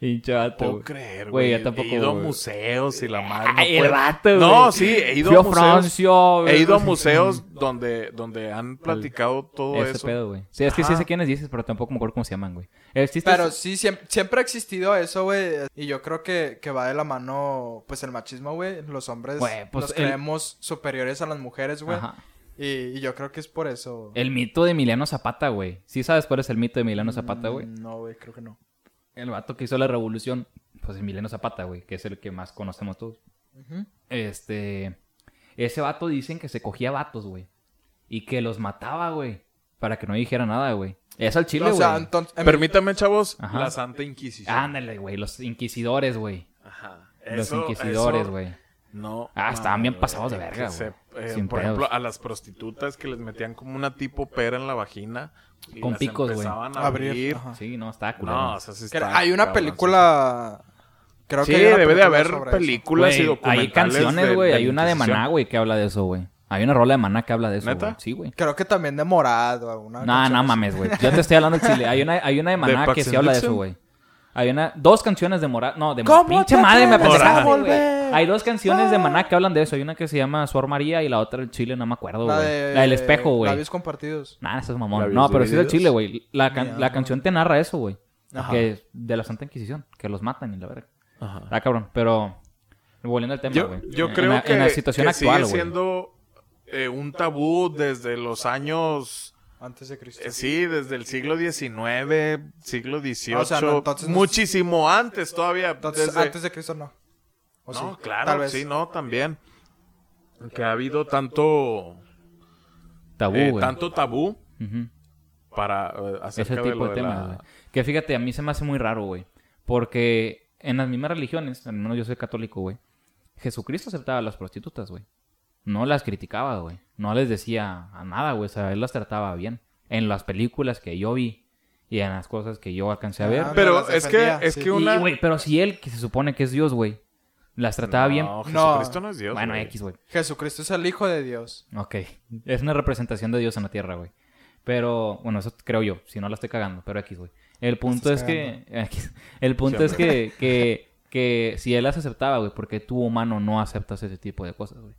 Hinche vato, puedo güey. creer, Güey, güey. yo tampoco, He ido a museos y la madre. no Ay, el vato. No, sí, he ido Fui a museos. Francia, güey. He ido a museos donde, donde han platicado todo Ese eso. pedo, güey. Sí, es que sí sé quiénes dices, pero tampoco me acuerdo cómo se llaman, güey. El Pero es- sí, siempre, siempre ha existido eso, güey. Y yo creo que, que va de la mano, pues, el machismo, güey. Los hombres Güey, pues, nos el- creemos superiores a las mujeres, güey. Ajá. Y, y yo creo que es por eso. El mito de Emiliano Zapata, güey. ¿Sí sabes cuál es el mito de Emiliano Zapata, güey? Mm, No, güey, creo que no. El vato que hizo la revolución, pues Emiliano Zapata, güey, que es el que más conocemos todos. Ujú. Este. Ese vato dicen que se cogía vatos, güey. Y que los mataba, güey. Para que no dijera nada, güey. Es al chile, o güey. sea, entonces... Permítame, chavos, Ajá. la Santa Inquisición. Ándale, güey. Los inquisidores, güey. Ajá. Los inquisidores, eso güey. No. Ah, estaban bien pasados de verga, se- eh, Sin por pedos. ejemplo, a las prostitutas que les metían como una tipo pera en la vagina. y Con las picos, güey. empezaban a Abrir. Sí, no, estaba culero. No, o sea, sí está hay una cabrón, película... Creo Sí, que debe de haber películas y documentales. hay canciones, de- güey. de Hay una de. Maná, güey, que habla de eso, güey. Hay una rola de Maná que habla de eso, ¿Neta? Sí, güey. Creo que también de Morado. Una No, no mames, güey. Yo te estoy hablando del chile. Hay una, hay una de Maná que sí habla de eso, güey. Hay una... Dos canciones de Morat... No, de ¿Cómo Pinche te madre, me atreves Hay dos canciones de Maná que hablan de eso. Hay una que se llama Suor María y la otra el chile, no me acuerdo, La güey. de... La del espejo, güey. Labios compartidos. Nah, eso es mamón. ¿Labios No, pero sí es del divididos? chile, güey. La, can- la canción te narra eso, güey. Ajá. Que de la Santa Inquisición. Que los matan y la verga. Ajá. Ah, cabrón. Pero... Volviendo al tema, Yo, güey. yo En creo la- que, En la situación que actual, sigue siendo eh, un tabú desde los años... Antes de Cristo. eh, sí, desde el siglo XIX, siglo XVIII. O sea, no, entonces no- muchísimo antes todavía. Entonces, desde- antes de Cristo no. ¿O No, sí? claro, Tal vez. sí, no, también. Que ha habido tanto... Tabú, eh, güey. tanto tabú para eh, Ese tipo de lo de de temas, la- güey. Que fíjate, a mí se me hace muy raro, güey. Porque en las mismas religiones, al menos yo soy católico, güey. Jesucristo aceptaba a las prostitutas, güey. No las criticaba, güey. No les decía a nada, güey. O sea, él las trataba bien. En las películas que yo vi y en las cosas que yo alcancé a ver. Ah, Pero las es que, es sí. que Y, una... güey, pero si él, que se supone que es Dios, güey, las trataba bien. No, No. Jesucristo no es Dios. bueno, güey. X, güey. Jesucristo es el Hijo de Dios. Ok. Es una representación de Dios en la tierra, güey. Pero, bueno, eso creo yo. Si no la estoy cagando, pero X, güey. El punto es que... X. El punto es que, que, que si él las aceptaba, güey, porque tú, humano, no aceptas ese tipo de cosas, güey.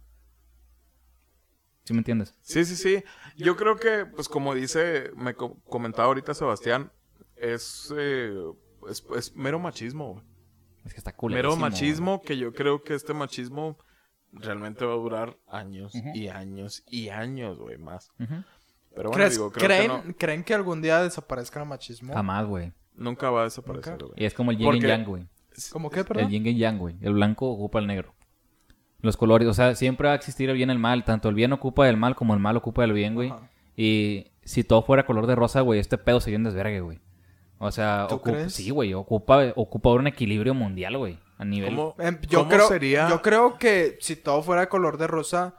¿Sí me entiendes? Sí, sí, sí. Yo creo que, pues como dice, me co- comentaba ahorita Sebastián, es, eh, es, es mero machismo, güey. Es que está cool. Mero machismo que yo creo que este machismo realmente va a durar años y años y años, güey, más. Pero bueno, ¿Crees- digo, creo ¿creen, que no, ¿Creen que algún día desaparezca el machismo? Jamás, güey. nunca va a desaparecer, güey. Y es como el yin Porque- y yang, güey. ¿Cómo qué, El perdón? yin y yang, güey. El blanco ocupa el negro. Los colores, o sea, siempre va a existir el bien y el mal. Tanto el bien ocupa del mal como el mal ocupa del bien, güey. Y si todo fuera color de rosa, güey, este pedo sería un desvergue, güey. O sea, ¿Tú ocupa- crees? sí, güey, ocupa, ocupa un equilibrio mundial, güey. A nivel. ¿Cómo, Em, yo, cómo creo, sería? yo creo que si todo fuera color de rosa,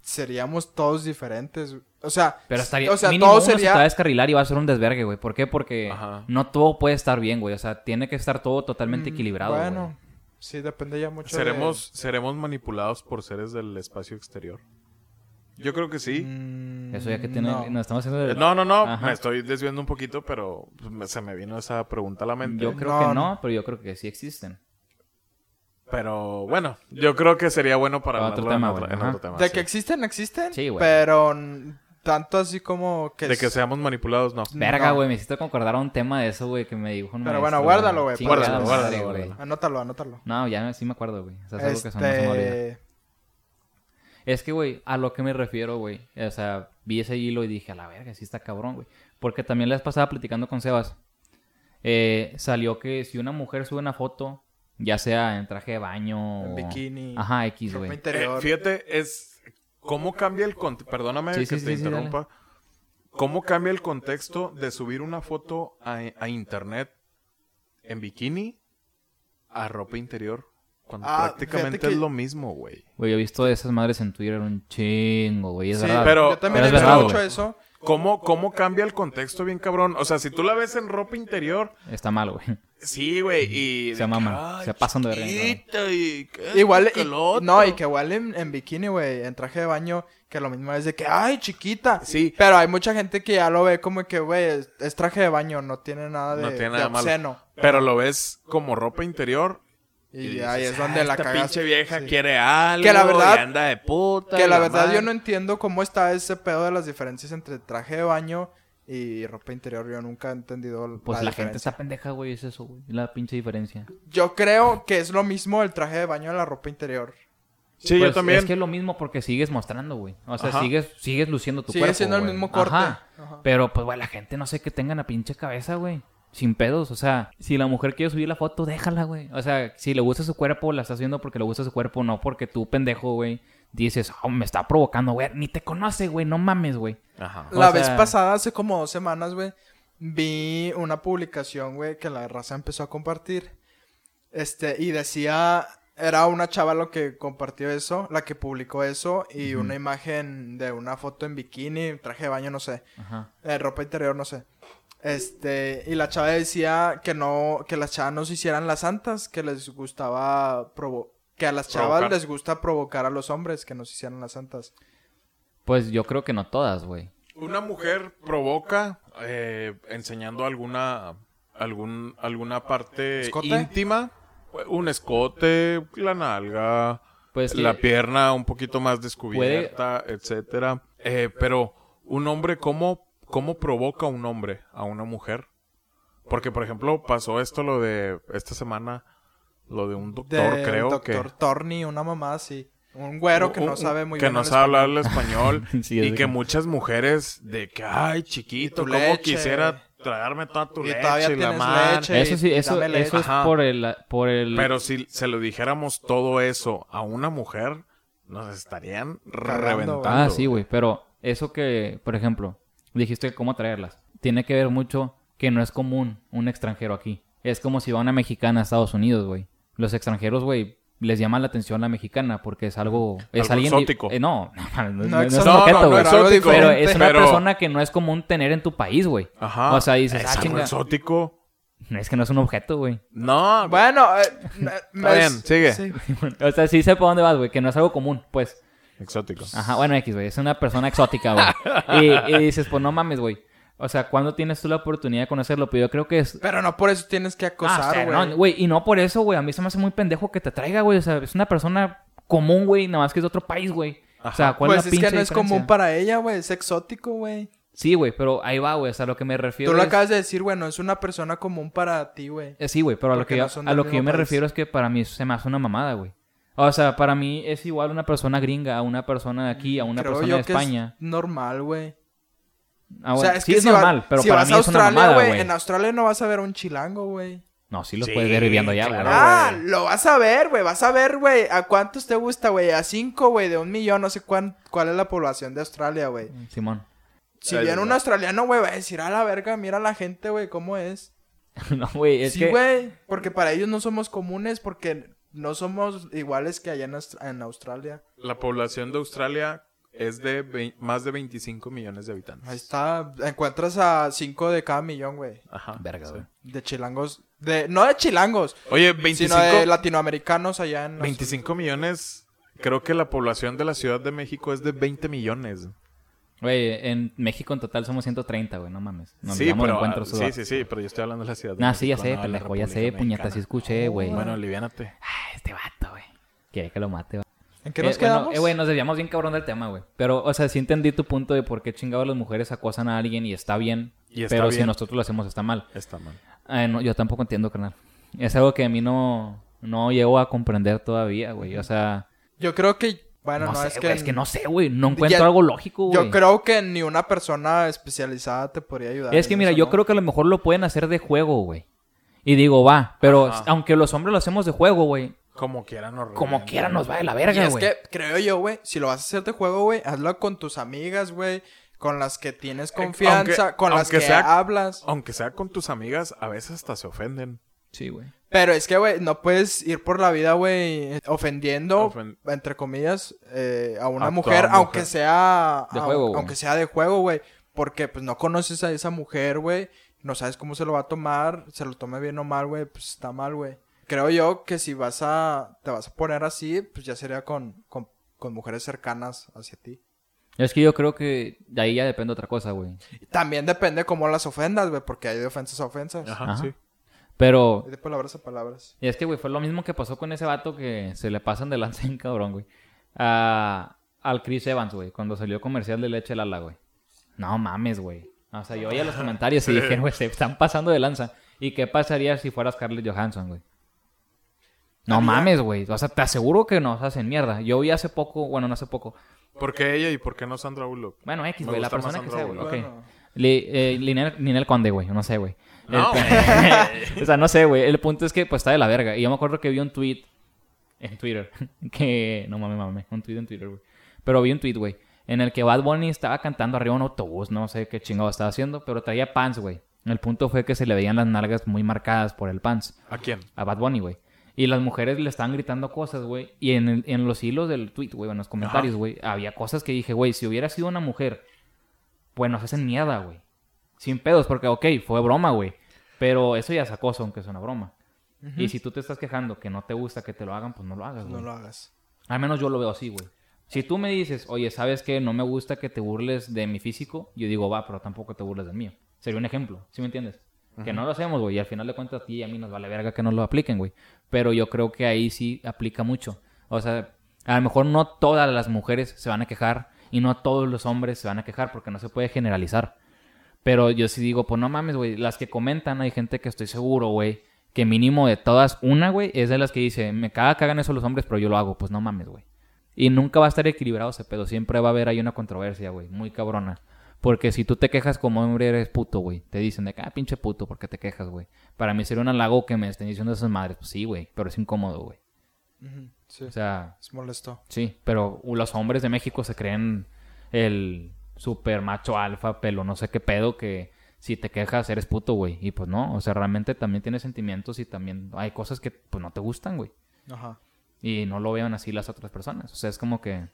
seríamos todos diferentes. O sea, Pero estaría. o sea mínimo todo uno se te va a sería... descarrilar y va a ser un desvergue, güey. ¿Por qué? Porque Ajá. no todo puede estar bien, güey. O sea, tiene que estar todo totalmente Mm, equilibrado. Bueno, sí, depende ya mucho ¿Seremos, ¿Seremos manipulados por seres del espacio exterior? Yo creo que sí. Mm, Eso ya que tiene. no. Nos estamos haciendo. No, no, no, Ajá. me estoy desviando un poquito, pero pues, se me vino esa pregunta a la mente. Yo creo No, que no. pero yo creo que sí existen. Pero bueno, yo creo que sería bueno para otro hablarlo en tema, en otro tema, De sí. que existen, existen. Sí, güey. Pero tanto así como que... De que seamos manipulados, no. Verga, No. güey, me hiciste concordar a un tema de eso, güey, que me dijo un Pero maestro, bueno, guárdalo, güey, guárdalo. Anótalo, anótalo. No, ya sí me acuerdo, güey. O sea, es algo que me- no se me olvida. Es que, güey, a lo que me refiero, güey. O sea, vi ese hilo y dije, a la verga, sí está cabrón, güey. Porque también la vez pasada platicando con Sebas, eh, salió que si una mujer sube una foto, ya sea en traje de baño En o- bikini. Ajá, X, güey. Eh, fíjate, es cómo cambia el contexto. Perdóname Sí, que sí, te sí, sí, interrumpa. ¿Cómo cambia el contexto de subir una foto a, a internet en bikini a ropa interior? Cuando Ah, prácticamente que- es lo mismo, güey. Güey, yo he visto de esas madres en Twitter un chingo, güey. Es Sí, verdad. pero- yo también pero he visto mucho eso. ¿Cómo, ¿Cómo cambia el contexto bien cabrón? O sea, si tú la ves en ropa interior, Está mal, güey. sí, güey, y... Se maman, que, "Ay, se pasan de verga, y esto, Igual, que y- lo otro". no, y que igual en, en bikini, güey, en traje de baño, que lo mismo es de que, ay, chiquita. Sí. Pero hay mucha gente que ya lo ve como que, güey, es, es traje de baño, no tiene nada de, No tiene de nada malo. Pero lo ves como ropa interior Y, dices, ahí es "Ah, donde la esta cagas. pinche vieja Sí. quiere algo Que la verdad- y anda de puta. Que y la verdad madre". yo no entiendo cómo está ese pedo de las diferencias entre traje de baño y ropa interior. Yo nunca he entendido Pues la, la, gente está pendeja, güey. Es eso, güey. La pinche diferencia. Yo creo que es lo mismo el traje de baño a la ropa interior. Sí, yo Pues, también. Es que es lo mismo porque sigues mostrando, güey. O sea, Ajá. sigues, sigues luciendo tu Sigue cuerpo. siendo el mismo corte. Ajá. Ajá. Pero, pues, güey, la gente no sé qué tenga en la pinche cabeza, güey. Sin pedos. O sea, si la mujer quiere subir la foto, déjala, güey. O sea, si le gusta su cuerpo, la estás haciendo porque le gusta su cuerpo, no porque tú, pendejo, güey, dices, oh, me está provocando, güey. Ni te conoce, güey. No mames, güey. Ajá. O La sea- vez pasada, hace como dos semanas, güey, vi una publicación, güey, que la raza empezó a compartir. Este, y decía, era una chava lo que compartió eso, la que publicó eso, y una imagen de una foto en bikini, traje de baño, no sé, Ajá. eh, ropa interior, no sé. Este, y la chava decía que no, que las chavas no se hicieran las santas, que les gustaba provo que a las chavas Provocar. les gusta provocar a los hombres que no se hicieran las santas. Pues yo creo que no todas, güey. Una mujer provoca eh, enseñando alguna algún alguna parte ¿Escote? íntima, un escote, la nalga, Pues que- la pierna un poquito más descubierta, etcétera. Eh, pero un hombre cómo cómo provoca un hombre a una mujer? Porque por ejemplo pasó esto lo de esta semana lo de un doctor De creo doctor que Torni, una mamá así. Un güero que un- no sabe muy que bien no el sabe hablar español. el español Sí, y que que- muchas mujeres de que ay chiquito cómo leche. quisiera tragarme toda tu Y leche todavía y la madre leche. Eso sí, eso, es por el, por el... pero si se lo dijéramos todo eso a una mujer nos estarían reventando Ah, sí, güey. Pero eso que, por ejemplo, dijiste que cómo traerlas. Tiene que ver mucho que no es común un extranjero aquí. Es como si va una mexicana a Estados Unidos, güey. Los extranjeros, güey, les llama la atención la mexicana porque es algo... Es Algo alguien exótico. eh, no, no, no, No, no es un No, no, objeto, güey. Pero es una Pero- persona que no es común tener en tu país, güey. Ajá O sea, dices, es ah, algo exótico Es que no es un objeto, güey. no Bueno, eh, me- me- bien, sigue. sí. o sea, sí sé por dónde vas, güey. Que no es algo común, pues. Exótico Ajá, bueno, X, güey. Es una persona exótica, güey. y, y dices, pues no mames, güey. O sea, ¿cuándo tienes tú la oportunidad de conocerlo? Pero yo creo que es... Pero no por eso tienes que Ah, o sea, acosar, güey. no, güey. y no por eso, güey. A mí se me hace muy pendejo que te traiga, güey. O sea, es una persona común, güey. Nada más que es de otro país, güey. O sea, ¿cuál pues es la es pinche que no es diferencia? común para ella, güey. Es exótico, güey. Sí, güey. Pero ahí va, güey. O sea, a lo que me refiero Tú lo es- acabas de decir, güey. No es una persona común para ti, güey. Eh, sí, güey. Pero a lo que, yo, no a lo que yo me país. refiero es que para mí se me hace una mamada, güey. O sea, para mí es igual una persona gringa a una persona de aquí, a una Creo persona yo de que España. es normal, güey. Ah, o bueno, sea, es sí que es si va- normal, pero si para vas mí a es una Australia, mamada, güey. En Australia no vas a ver a un chilango, güey. No, sí los Sí, puedes ver viviendo allá, claro. güey. Ah, güey. lo vas a ver, güey. Vas a ver, güey. ¿A cuántos te gusta, güey? A cinco, güey, de un millón. No sé cuán, cuál es la población de Australia, güey. Simón. Si Ay, viene un no. australiano, güey, va a decir, a la verga, mira la gente, güey, cómo es. no, güey, es sí, que... güey. Porque para ellos no somos comunes, porque no somos iguales que allá en, Aust- en Australia. La población de Australia es de más de 25 millones de habitantes. Ahí está. Encuentras a cinco de cada millón, güey. Ajá. Verga, sí. güey. De chilangos. De, no de chilangos, Oye, 25, sino de latinoamericanos allá en... 25 millones. Creo que la población de la Ciudad de México es de 20 millones. Güey, en México en total somos 130, güey, no mames. Nos sí, pero, encuentros ah, sí, sí, sí, pero yo estoy hablando de la Ciudad de Nah, sí, ya sé, pendejo, ya sé, puñetas, sí escuché, güey. Bueno, aliviánate. Ah, este vato, güey. Quiere que lo mate, güey. ¿En qué nos Eh, bueno, quedamos? eh, güey, nos desviamos bien cabrón del tema, güey. Pero, o sea, sí entendí tu punto de por qué chingados las mujeres acosan a alguien y está bien. Y está pero si nosotros lo hacemos está mal. Está mal. Ah, no, yo tampoco entiendo, carnal. Es algo que a mí no, no llego a comprender todavía, güey. O sea, Yo creo que... Bueno, no, no, sé, es, güey, que... es que no sé, güey. No encuentro Ya- algo lógico, güey. Yo creo que ni una persona especializada te podría ayudar. Es que mira, eso, yo ¿no? creo que a lo mejor lo pueden hacer de juego, güey. Y digo, va, pero Ajá. aunque los hombres lo hacemos de juego, güey, Como quiera nos como revientan. quiera nos va de la verga, es güey. que creo yo, güey, si lo vas a hacer de juego, güey, hazlo con tus amigas, güey, con las que tienes confianza, aunque- con las que sea- hablas. Aunque sea con tus amigas, a veces hasta se ofenden. Sí, güey. Pero es que, güey, no puedes ir por la vida, güey, ofendiendo, Ofen- entre comillas, eh, a una A mujer, aunque mujer. sea... De juego, güey. Aunque sea de juego, güey. Porque, pues, no conoces a esa mujer, güey. No sabes cómo se lo va a tomar. Se lo tome bien o mal, güey. Pues, está mal, güey. Creo yo que si vas a... Te vas a poner así, pues, ya sería con, con, con mujeres cercanas hacia ti. Es que yo creo que de ahí ya depende otra cosa, güey. También depende cómo las ofendas, güey. Porque hay de ofensas a ofensas. Ajá, Ajá. sí. Pero Hay de palabras a palabras. Y es que, güey, fue lo mismo que pasó con ese vato que se le pasan de lanza en cabrón, güey. A- al Chris Evans, güey, cuando salió comercial de leche Lala, güey. No mames, güey. O sea, yo oía los comentarios y dije, güey, se están pasando de lanza. ¿Y qué pasaría si fuera Scarlett Johansson, güey? No mames, güey. O sea, te aseguro que nos hacen mierda. Yo vi hace poco, bueno, no hace poco. ¿Por qué ella y por qué no Sandra Bullock? Bueno, X, güey, la persona que sea, güey. Bueno. Li- eh, Ninel, Ninel Conde, güey. No sé, güey. No, El- o sea, no sé, güey. El punto es que, pues, está de la verga. Y yo me acuerdo que vi un tweet en Twitter. Que... No mames, mames. Un tweet en Twitter, güey. Pero vi un tweet, güey. En el que Bad Bunny estaba cantando arriba de un autobús. No sé qué chingado estaba haciendo. Pero traía pants, güey. El punto fue que se le veían las nalgas muy marcadas por el pants. ¿A quién? A Bad Bunny, güey. Y las mujeres le estaban gritando cosas, güey. Y en, el- en los hilos del tweet, güey, en los comentarios, güey, había cosas que dije, güey, si hubiera sido una mujer, pues nos hacen mierda, güey. Sin pedos, porque, ok, fue broma, güey. Pero eso ya es acoso, aunque es una broma. Y si tú te estás quejando que no te gusta que te lo hagan, pues no lo hagas, güey. No lo hagas. Al menos yo lo veo así, güey. Si tú me dices, oye, ¿sabes qué? No me gusta que te burles de mi físico. Yo digo, va, pero tampoco te burles del mío. Sería un ejemplo, ¿sí me entiendes? Que no lo hacemos, güey. Y al final de cuentas a ti y a mí nos vale verga que no lo apliquen, güey. Pero yo creo que ahí sí aplica mucho. O sea, a lo mejor no todas las mujeres se van a quejar y no todos los hombres se van a quejar porque no se puede generalizar. Pero yo sí digo, pues no mames, güey. Las que comentan, hay gente que estoy seguro, güey. Que mínimo de todas, una, güey, es de las que dice, me caga que hagan eso los hombres, pero yo lo hago. Pues no mames, güey. Y nunca va a estar equilibrado ese pedo. Siempre va a haber ahí una controversia, güey. Muy cabrona. Porque si tú te quejas como hombre, eres puto, güey. Te dicen de que, ah, pinche puto, ¿por qué te quejas, güey? Para mí sería un halago que me estén diciendo esas madres. Pues sí, güey. Pero es incómodo, güey. Sí. O sea, Es molesto. Sí, pero los hombres de México se creen el super macho alfa, pelo, no sé qué pedo, que si te quejas eres puto, güey. Y pues no, o sea, realmente también tienes sentimientos y también hay cosas que pues no te gustan, güey. Ajá. Y no lo vean así las otras personas. O sea, es como que...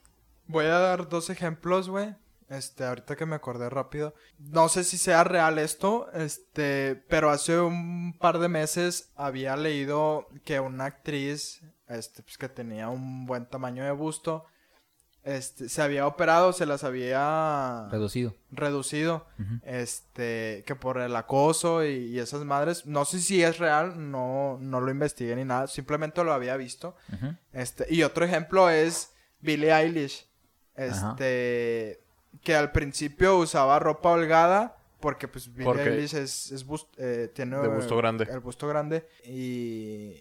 Voy a dar dos ejemplos, güey. Este, ahorita que me acordé rápido. No sé si sea real esto, este, pero hace un par de meses había leído que una actriz, este, pues que tenía un buen tamaño de busto, este, se había operado, se las había Reducido. reducido, este, que por el acoso y, y esas madres, no sé si es real, no, no lo investigué ni nada, simplemente lo había visto. Este, y otro ejemplo es Billie Eilish. Ajá. Este, que al principio usaba ropa holgada porque pues Billie Eilish es, es bust- eh, tiene de busto grande. el busto grande y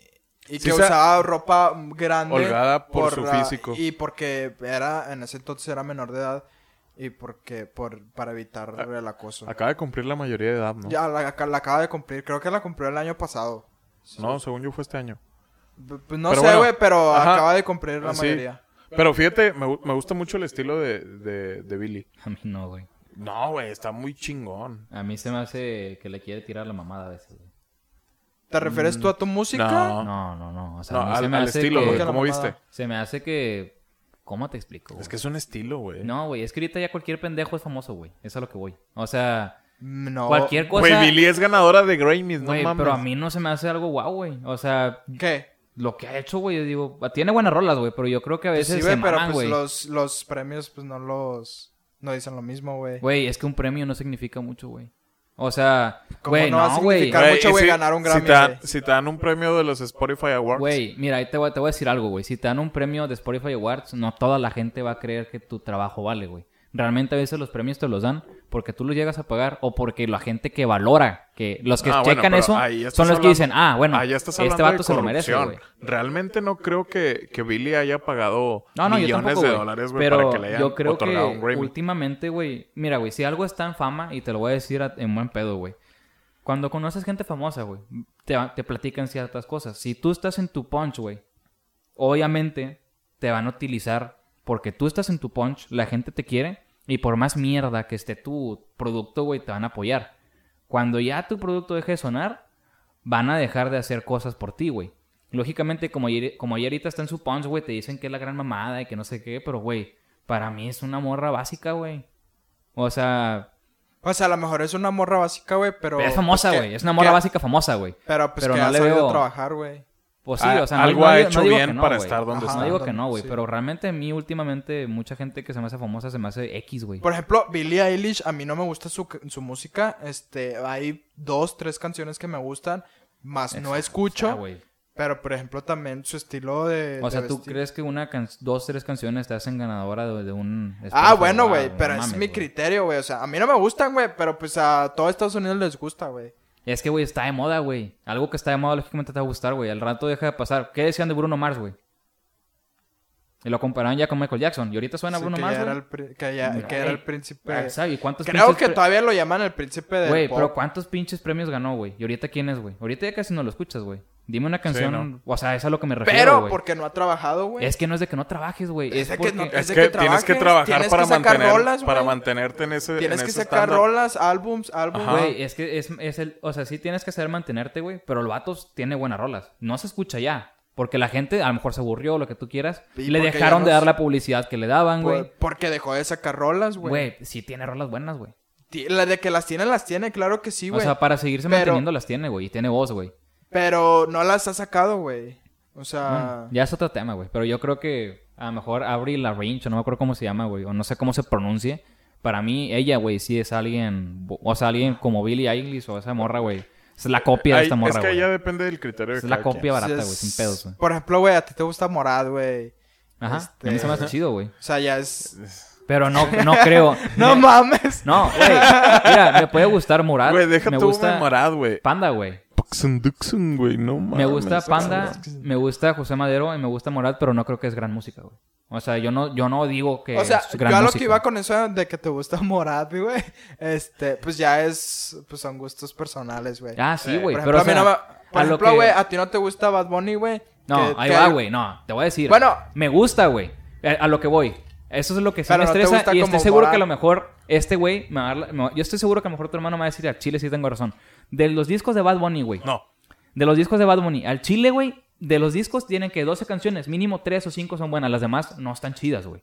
y Sí, que usaba ropa grande holgada por su la- físico. y porque era en ese entonces era menor de edad y porque por para evitar Ah, el acoso. Acaba de cumplir la mayoría de edad, ¿no? Ya la, la acaba de cumplir, creo que la cumplió el año pasado. No, según yo fue este año. Pues no Pero sé, bueno, güey, pero ajá. acaba de cumplir la Sí. mayoría. Pero fíjate, me, me gusta mucho el estilo de, de, de Billy. A mí no, güey. No, güey, está muy chingón. A mí se me hace que le quiere tirar la mamada a veces, güey. ¿Te refieres tú a tu música? No. No, no, no. O sea, No, a mí se al, me al hace estilo, que... güey. ¿Cómo viste? Se me hace que... ¿Cómo te explico? güey? Es que es un estilo, güey. No, güey. Es que ahorita ya cualquier pendejo es famoso, güey. Eso es a lo que voy. O sea, Mm, No. cualquier cosa... Güey, Billy es ganadora de Grammys, no mames. pero a mí no se me hace algo guau, güey. O sea, ¿Qué? lo que ha hecho, güey, yo digo, tiene buenas rolas, güey, pero yo creo que a Pues veces sí, se güey, pero maman, pues los, los premios pues no los... No dicen lo mismo, güey. Güey, es que un premio no significa mucho, güey. O sea, ¿Cómo güey, no güey. mucho, güey, si- ganar un si Grammy, te, dan, güey. si te dan un premio de los Spotify Awards. Güey, mira, ahí te voy, te voy a decir algo, güey. Si te dan un premio de Spotify Awards, no toda la gente va a creer que tu trabajo vale, güey. Realmente a veces los premios te los dan porque tú los llegas a pagar o porque la gente que valora, que los que Ah, checan eso son los que dicen, ah, bueno, este vato se lo merece. Realmente no creo que, que Billy haya pagado No, millones tampoco, de dólares, güey, para que le hayan yo creo que otorgado un Grammy. últimamente, güey, mira, güey, si algo está en fama, y te lo voy a decir en buen pedo, güey. Cuando conoces gente famosa, güey, te, te platican ciertas cosas. Si tú estás en tu punch, güey, obviamente te van a utilizar porque tú estás en tu punch, la gente te quiere, y por más mierda que esté tu producto, güey, te van a apoyar. Cuando ya tu producto deje de sonar, van a dejar de hacer cosas por ti, güey. Lógicamente, como ayer, como ayer ahorita está en su punch, güey, te dicen que es la gran mamada y que no sé qué, pero, güey, para mí es una morra básica, güey. O sea, O sea, a lo mejor es una morra básica, güey, pero... es famosa, pues, güey. Es una morra que- básica famosa, güey. Pero pues pero que no ha le veo- trabajar, güey. Pues sí, Ah, o sea, algo no ha hecho no bien no, para estar donde Ajá. No está. digo que no, güey, Sí. pero realmente a mí últimamente mucha gente que se me hace famosa se me hace X, güey. Por ejemplo, Billie Eilish, a mí no me gusta su, su música. Este, hay dos, tres canciones que me gustan, más no escucho. ah, pero, por ejemplo, también su estilo de... O sea, de ¿tú vestir. crees que una can- dos, tres canciones te hacen ganadora de, de un... Ah, bueno, güey, pero no es mames, mi criterio, güey. O sea, a mí no me gustan, güey, pero pues a todo Estados Unidos les gusta, güey. Es que, güey, está de moda, güey. Algo que está de moda, lógicamente te va a gustar, güey. Al rato deja de pasar. ¿Qué decían de Bruno Mars, güey? Y lo compararon ya con Michael Jackson. Y ahorita suena Sí, Bruno que Mars, ya era el, que ya- Mira, que era eh, el príncipe... Ah, ¿sabes? ¿Y cuántos Creo que todavía lo llaman el príncipe del Güey, pero ¿cuántos pinches premios ganó, güey? ¿Y ahorita quién es, güey? Ahorita ya casi no lo escuchas, güey. Dime una canción... ¿no? O sea, es a lo que me refiero, Pero porque no ha trabajado, güey. Es que no es de que no trabajes, güey. Es Es, de que porque... no- Es de que, que tienes que trabajes, trabajar tienes para que sacar mantener, rolas, para mantenerte en ese Tienes en que ese sacar estándar. rolas, álbums, álbums. Güey, es que es, es el... O sea, sí tienes que saber mantenerte, güey. Pero el vato tiene buenas rolas. No se escucha ya. Porque la gente a lo mejor se aburrió, lo que tú quieras. Y le dejaron de dar la publicidad que le daban, Por- güey. porque dejó de sacar rolas, güey. Güey, sí tiene rolas buenas, güey. La de que las tiene, las tiene, claro que sí, o güey. sea, para seguirse Pero- manteniendo las tiene, güey. Y tiene voz, güey. Pero no las ha sacado, güey. O sea... Bueno, ya es otro tema, güey. Pero yo creo que a lo mejor Avril Lavigne, o no me acuerdo cómo se llama, güey. O no sé cómo se pronuncie. Para mí, ella, güey, sí es alguien... O sea, alguien como Billie Eilish o esa morra, güey. Es la copia de Ay, esta morra, es que güey. ya depende del criterio de Es la copia quien. barata, güey. es- Sin pedos, güey. Por ejemplo, güey, a ti te gusta Morad, güey. Ajá. Este- A mí se me hace chido, güey. O sea, ya es... Pero no, no creo. ¡No mames! No, güey. Mira, me puede gustar Murat. Güey, deja me gusta memorad, güey. Panda, güey. Duxun, güey, no mames. Me gusta Panda, me gusta José Madero y me gusta Morat, pero no creo que es gran música, güey. O sea, yo no, yo no digo que O sea, es yo gran a lo música. que iba con eso de que te gusta Morad, güey. Este, pues ya es... Pues son gustos personales, güey. Ah, sí, güey. Por pero, ejemplo, o sea, a mí no Por a lo ejemplo, que- güey, a ti no te gusta Bad Bunny, güey. No, Que- ahí que- va, güey. No, te voy a decir. Bueno. Me gusta, güey. A, a lo que voy. Eso es lo que sí Pero me no te estresa. gusta y estoy como seguro que a lo mejor este güey me va a dar la- me va- Yo estoy seguro que a lo mejor tu hermano me va a decir a Chile sí tengo razón. De los discos de Bad Bunny, güey. No. De los discos de Bad Bunny. Al Chile, güey, de los discos tienen que 12 canciones. Mínimo 3 o 5 son buenas. Las demás no están chidas, güey.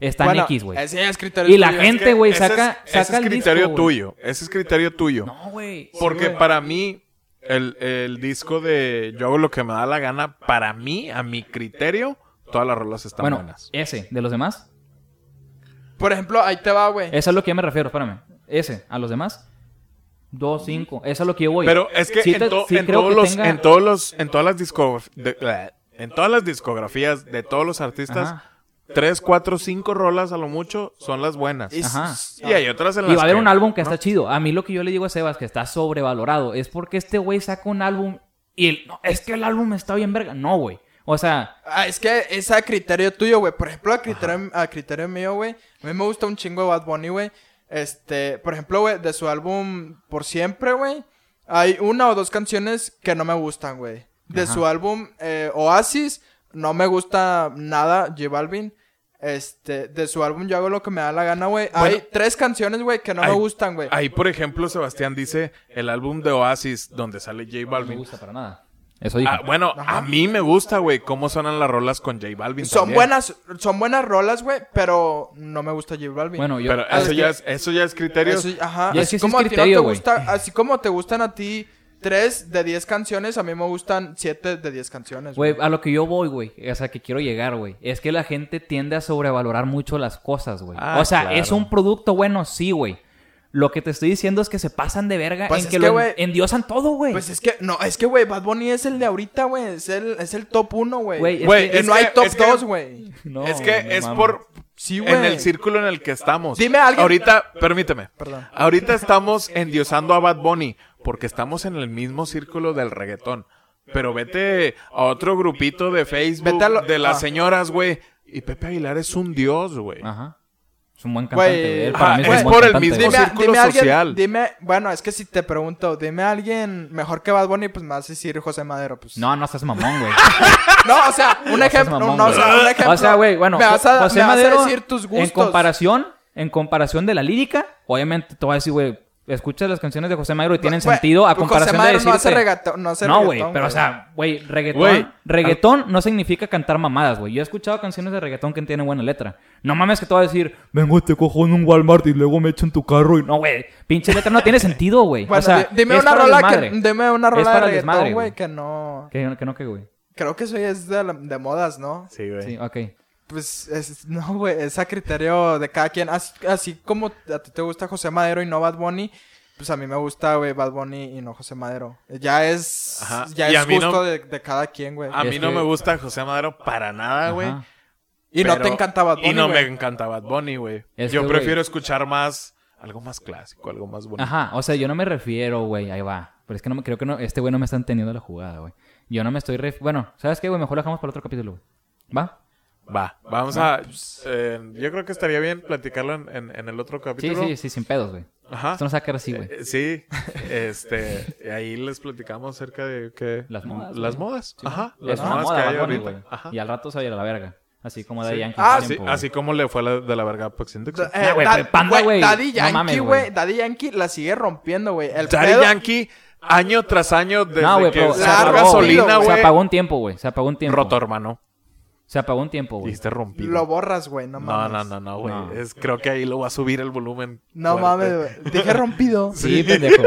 Están Bueno, X, güey. ese es criterio Y la tuyo. gente- güey, ese es- saca- ese saca es el criterio disco, güey. tuyo. Ese es criterio tuyo. No, güey. Porque güey. para mí, el, el disco de Yo hago lo que me da la gana, para mí, a mi criterio, todas las rolas están Bueno, buenas. ese. De los demás. Por ejemplo, ahí te va, güey. Eso es lo que yo me refiero, espérame. Ese, a los demás. Dos, cinco. Eso es lo que yo voy. Pero es que Sí en, te- to- sí en creo todos que los, tenga- en todos los, en todas las discografías, en todas las discografías de todos los artistas, Ajá. tres, cuatro, cinco rolas a lo mucho son las buenas. Y- Ajá. Y hay otras en las Y va a haber que- un álbum que está chido. A mí lo que yo le digo a Sebas que está sobrevalorado es porque este güey saca un álbum y el- no, es que el álbum está bien verga. No, güey. O sea, Ah, es que es a criterio tuyo, güey. Por ejemplo, a criterio, a criterio mío, güey. A mí me gusta un chingo de Bad Bunny, güey. Este, por ejemplo, güey, de su álbum Por Siempre, güey. Hay una o dos canciones que no me gustan, güey. De Ajá. su álbum eh, Oasis, no me gusta nada J Balvin. Este, de su álbum Yo hago lo que me da la gana, güey. Hay tres canciones, güey, que no me gustan, güey. Ahí, por ejemplo, Sebastián dice el álbum de Oasis donde sale J No me Balvin. gusta para nada. Eso dijo. Ah, bueno, a mí me gusta, güey, cómo suenan las rolas con J Balvin. Son también. buenas, son buenas rolas, güey, pero no me gusta J Balvin. bueno, yo... Pero Ah, eso es ya, que- es, eso ya es criterio. Eso- ajá. Y es así ese como es a ti no criterio, te güey. gusta, así como te gustan a ti tres de diez canciones, a mí me gustan siete de diez canciones. Güey, a lo que yo voy, güey, o sea, que quiero llegar, güey, es que la gente tiende a sobrevalorar mucho las cosas, güey. Ah, o sea, claro. es un producto bueno, sí, güey. Lo que te estoy diciendo es que se pasan de verga Pues en es que, que, lo güey, Pues es que, no, es que, güey, Bad Bunny es el de ahorita, güey. Es el, es el top uno, güey. Güey, es Güey, que- Y es no hay top es que- dos, güey. No, es que no es mames. por... Sí, En güey. el círculo en el que estamos. Dime a alguien- Ahorita, permíteme. Perdón. Ahorita estamos endiosando a Bad Bunny porque estamos en el mismo círculo del reggaetón. Pero vete a otro grupito de Facebook Vete a lo- de las ah. señoras, güey. Y Pepe Aguilar es un dios, güey. Ajá. Es un buen cantante. Él mí es un buen por el cantante, mismo. Dime, círculo dime a alguien, social. dime, bueno, es que si te pregunto, dime a alguien mejor que Bad Bunny, pues me vas a decir José Madero, pues. No, no seas mamón, güey. No, o sea, un No ejemplo, mamón, no, o sea, un ejemplo. O sea, güey, bueno, me vas a, José me vas a Madero, decir tus gustos. en comparación, en comparación de la lírica, obviamente te voy a decir, güey, escuchas las canciones de José Madero y tienen sentido a José comparación de Madero decirte... no hace reggaetón, no hace No, güey, pero o sea, güey, reggaetón, reggaetón no significa cantar mamadas, güey. Yo he escuchado canciones de reggaetón que tienen buena letra. No mames que te voy a decir, vengo te cojo en un Walmart y luego me echo en tu carro y no, güey, pinche letra no tiene sentido, güey. Bueno, o sea, di- dime una rola que, dime una Es rola de para el desmadre, reggaetón, güey. güey, que no, Que, que no, que güey. creo que eso ya es de, la- de modas, ¿no? Sí, güey. Sí, ok. Pues, es, no, güey, es a criterio de cada quien. Así, así como a ti te gusta José Madero y no Bad Bunny, pues a mí me gusta, güey, Bad Bunny y no José Madero. Ya es, Ajá. ya Y es gusto no- de, de cada quien, güey. A mí no que- me gusta José Madero para nada, güey. Y no te encanta Bad Bunny, Y no me encanta Bad Bunny, güey. Yo que, prefiero escuchar más... Algo más clásico, algo más bonito. Ajá, o sea, yo no me refiero, güey, ahí va. Pero es que no me creo que no, este güey no me está entendiendo la jugada, güey. Yo no me estoy ref... Bueno, ¿sabes qué, güey? Mejor lo dejamos para otro capítulo, güey. ¿Va? Va, vamos a... eh, yo creo que estaría bien platicarlo en, en- en el otro Sí, capítulo. sí, sí, sin pedos, güey. Ajá. Esto no se va a quedar así, güey. Eh, Sí, este, ahí les platicamos acerca de que Las modas, las güey. modas, Sí, ajá, las modas moda, que hay Bunny, ahorita, güey. ajá. Y al rato se va a ir a la verga. Así como de Sí. Yankee. Ah, Así, tiempo, güey. así como le fue la- de la verga a Puxin Dixon. Eh, Nah, güey, Da- Panda, güey. Daddy No Yankee, mames, güey. Daddy Yankee la sigue rompiendo, güey. El Daddy pedo- Yankee, año tras año, desde No, güey, que pero se apagó, gasolina, güey. Se apagó un tiempo, güey. Se apagó un tiempo. roto, hermano. Se apagó un tiempo, Y güey. rompido. Lo borras, güey. No no, mames. no, no, no, güey. No. Es, creo que ahí lo va a subir el volumen. No fuerte. mames, güey. Dije rompido. Sí, pendejo.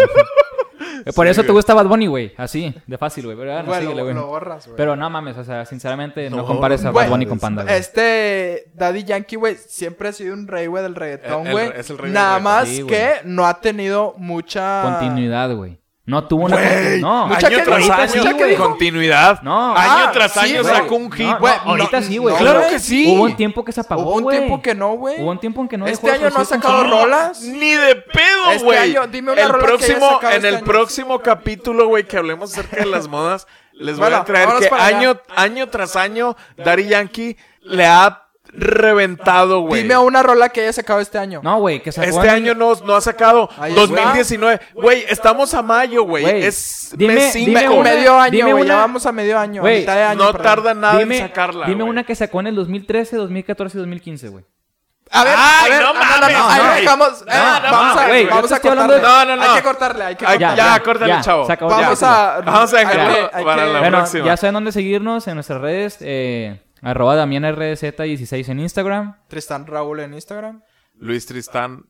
Eh, Por eso te gusta Bad Bunny, güey. Así, de fácil, güey. Pero, bueno, Güey, síguele, güey. lo borras, güey. Pero no mames, o sea, sinceramente no, No, compares a Güey, Bad Bunny con Panda, güey. Este Daddy Yankee, güey, siempre ha sido un rey, güey, del reggaetón, El- el- güey. es el rey del Nada más Sí, güey. que no ha tenido mucha... Continuidad, güey. No tuvo una No, año tras año, sí, güey. continuidad. No. Año Ah, tras sí, año güey. saca un hit. No, Güey, no, ahorita no, sí, güey. no, Claro que sí. Hubo un tiempo que se apagó, Hubo un tiempo que no, güey. Hubo un tiempo en que no Este año no ha sacado rolas. Ni de pedo, Este güey. año, dime una el rola que haya próximo, en este el año. próximo capítulo, güey, que hablemos acerca de las modas, les voy Bueno, a traer que allá. año, año tras año, Daddy Yankee le ha reventado, güey. Dime una rola que haya sacado este año. No, güey, que sacó Este en- año no, no ha sacado. Ahí está. 2019. Güey, estamos a mayo, güey. Es dime- mes dime cinco. Me- una- medio año, dime güey. Ya vamos a medio año. a Güey, mitad de año, No perdón. tarda nada Dime, en sacarla. dime una que sacó en el 2013, 2014 y 2015, güey. A ver, Ay, a ver, no mames, ahí no, dejamos. Eh, no, no, vamos a, güey, yo vamos a cortarle. de- No, no, no. Hay que cortarle, hay que Ay, cortarle. ya, córtale, ya, chavo. se acabó Ya. el Vamos a... Vamos a dejarlo hay para la Bueno, próxima. ya saben dónde seguirnos en nuestras redes. Eh, arroba DamianRZ16 en Instagram. Tristan Raúl en Instagram. Luis Tristán.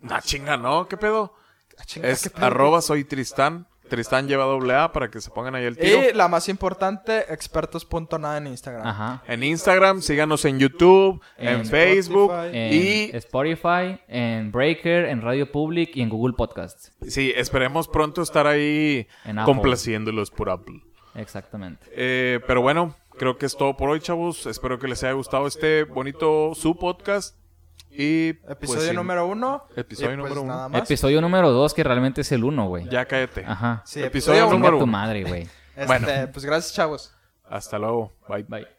Nah, chinga, ¿no? ¿Qué pedo? Ah, chinga, Es qué pedo. arroba soy Tristán. Tristán lleva doble A para que se pongan ahí el tiro. Y la más importante, expertos.nada en Instagram. Ajá. En Instagram, síganos en YouTube, en, En Facebook Spotify. En y Spotify, en Breaker, en Radio Public y en Google Podcasts. sí, esperemos pronto estar ahí complaciéndolos por Apple. Exactamente. Eh, pero bueno, creo que es todo por hoy, chavos. Espero que les haya gustado este bonito su podcast. Y pues, Episodio número uno. Episodio pues, número uno. Episodio número 2, que realmente es el 1, güey. Ya cállate. Ajá. Sí, Episodio episodio número Chinga tu uno. madre, güey. Este, Bueno. Pues gracias, chavos. Hasta luego. Bye. Bye.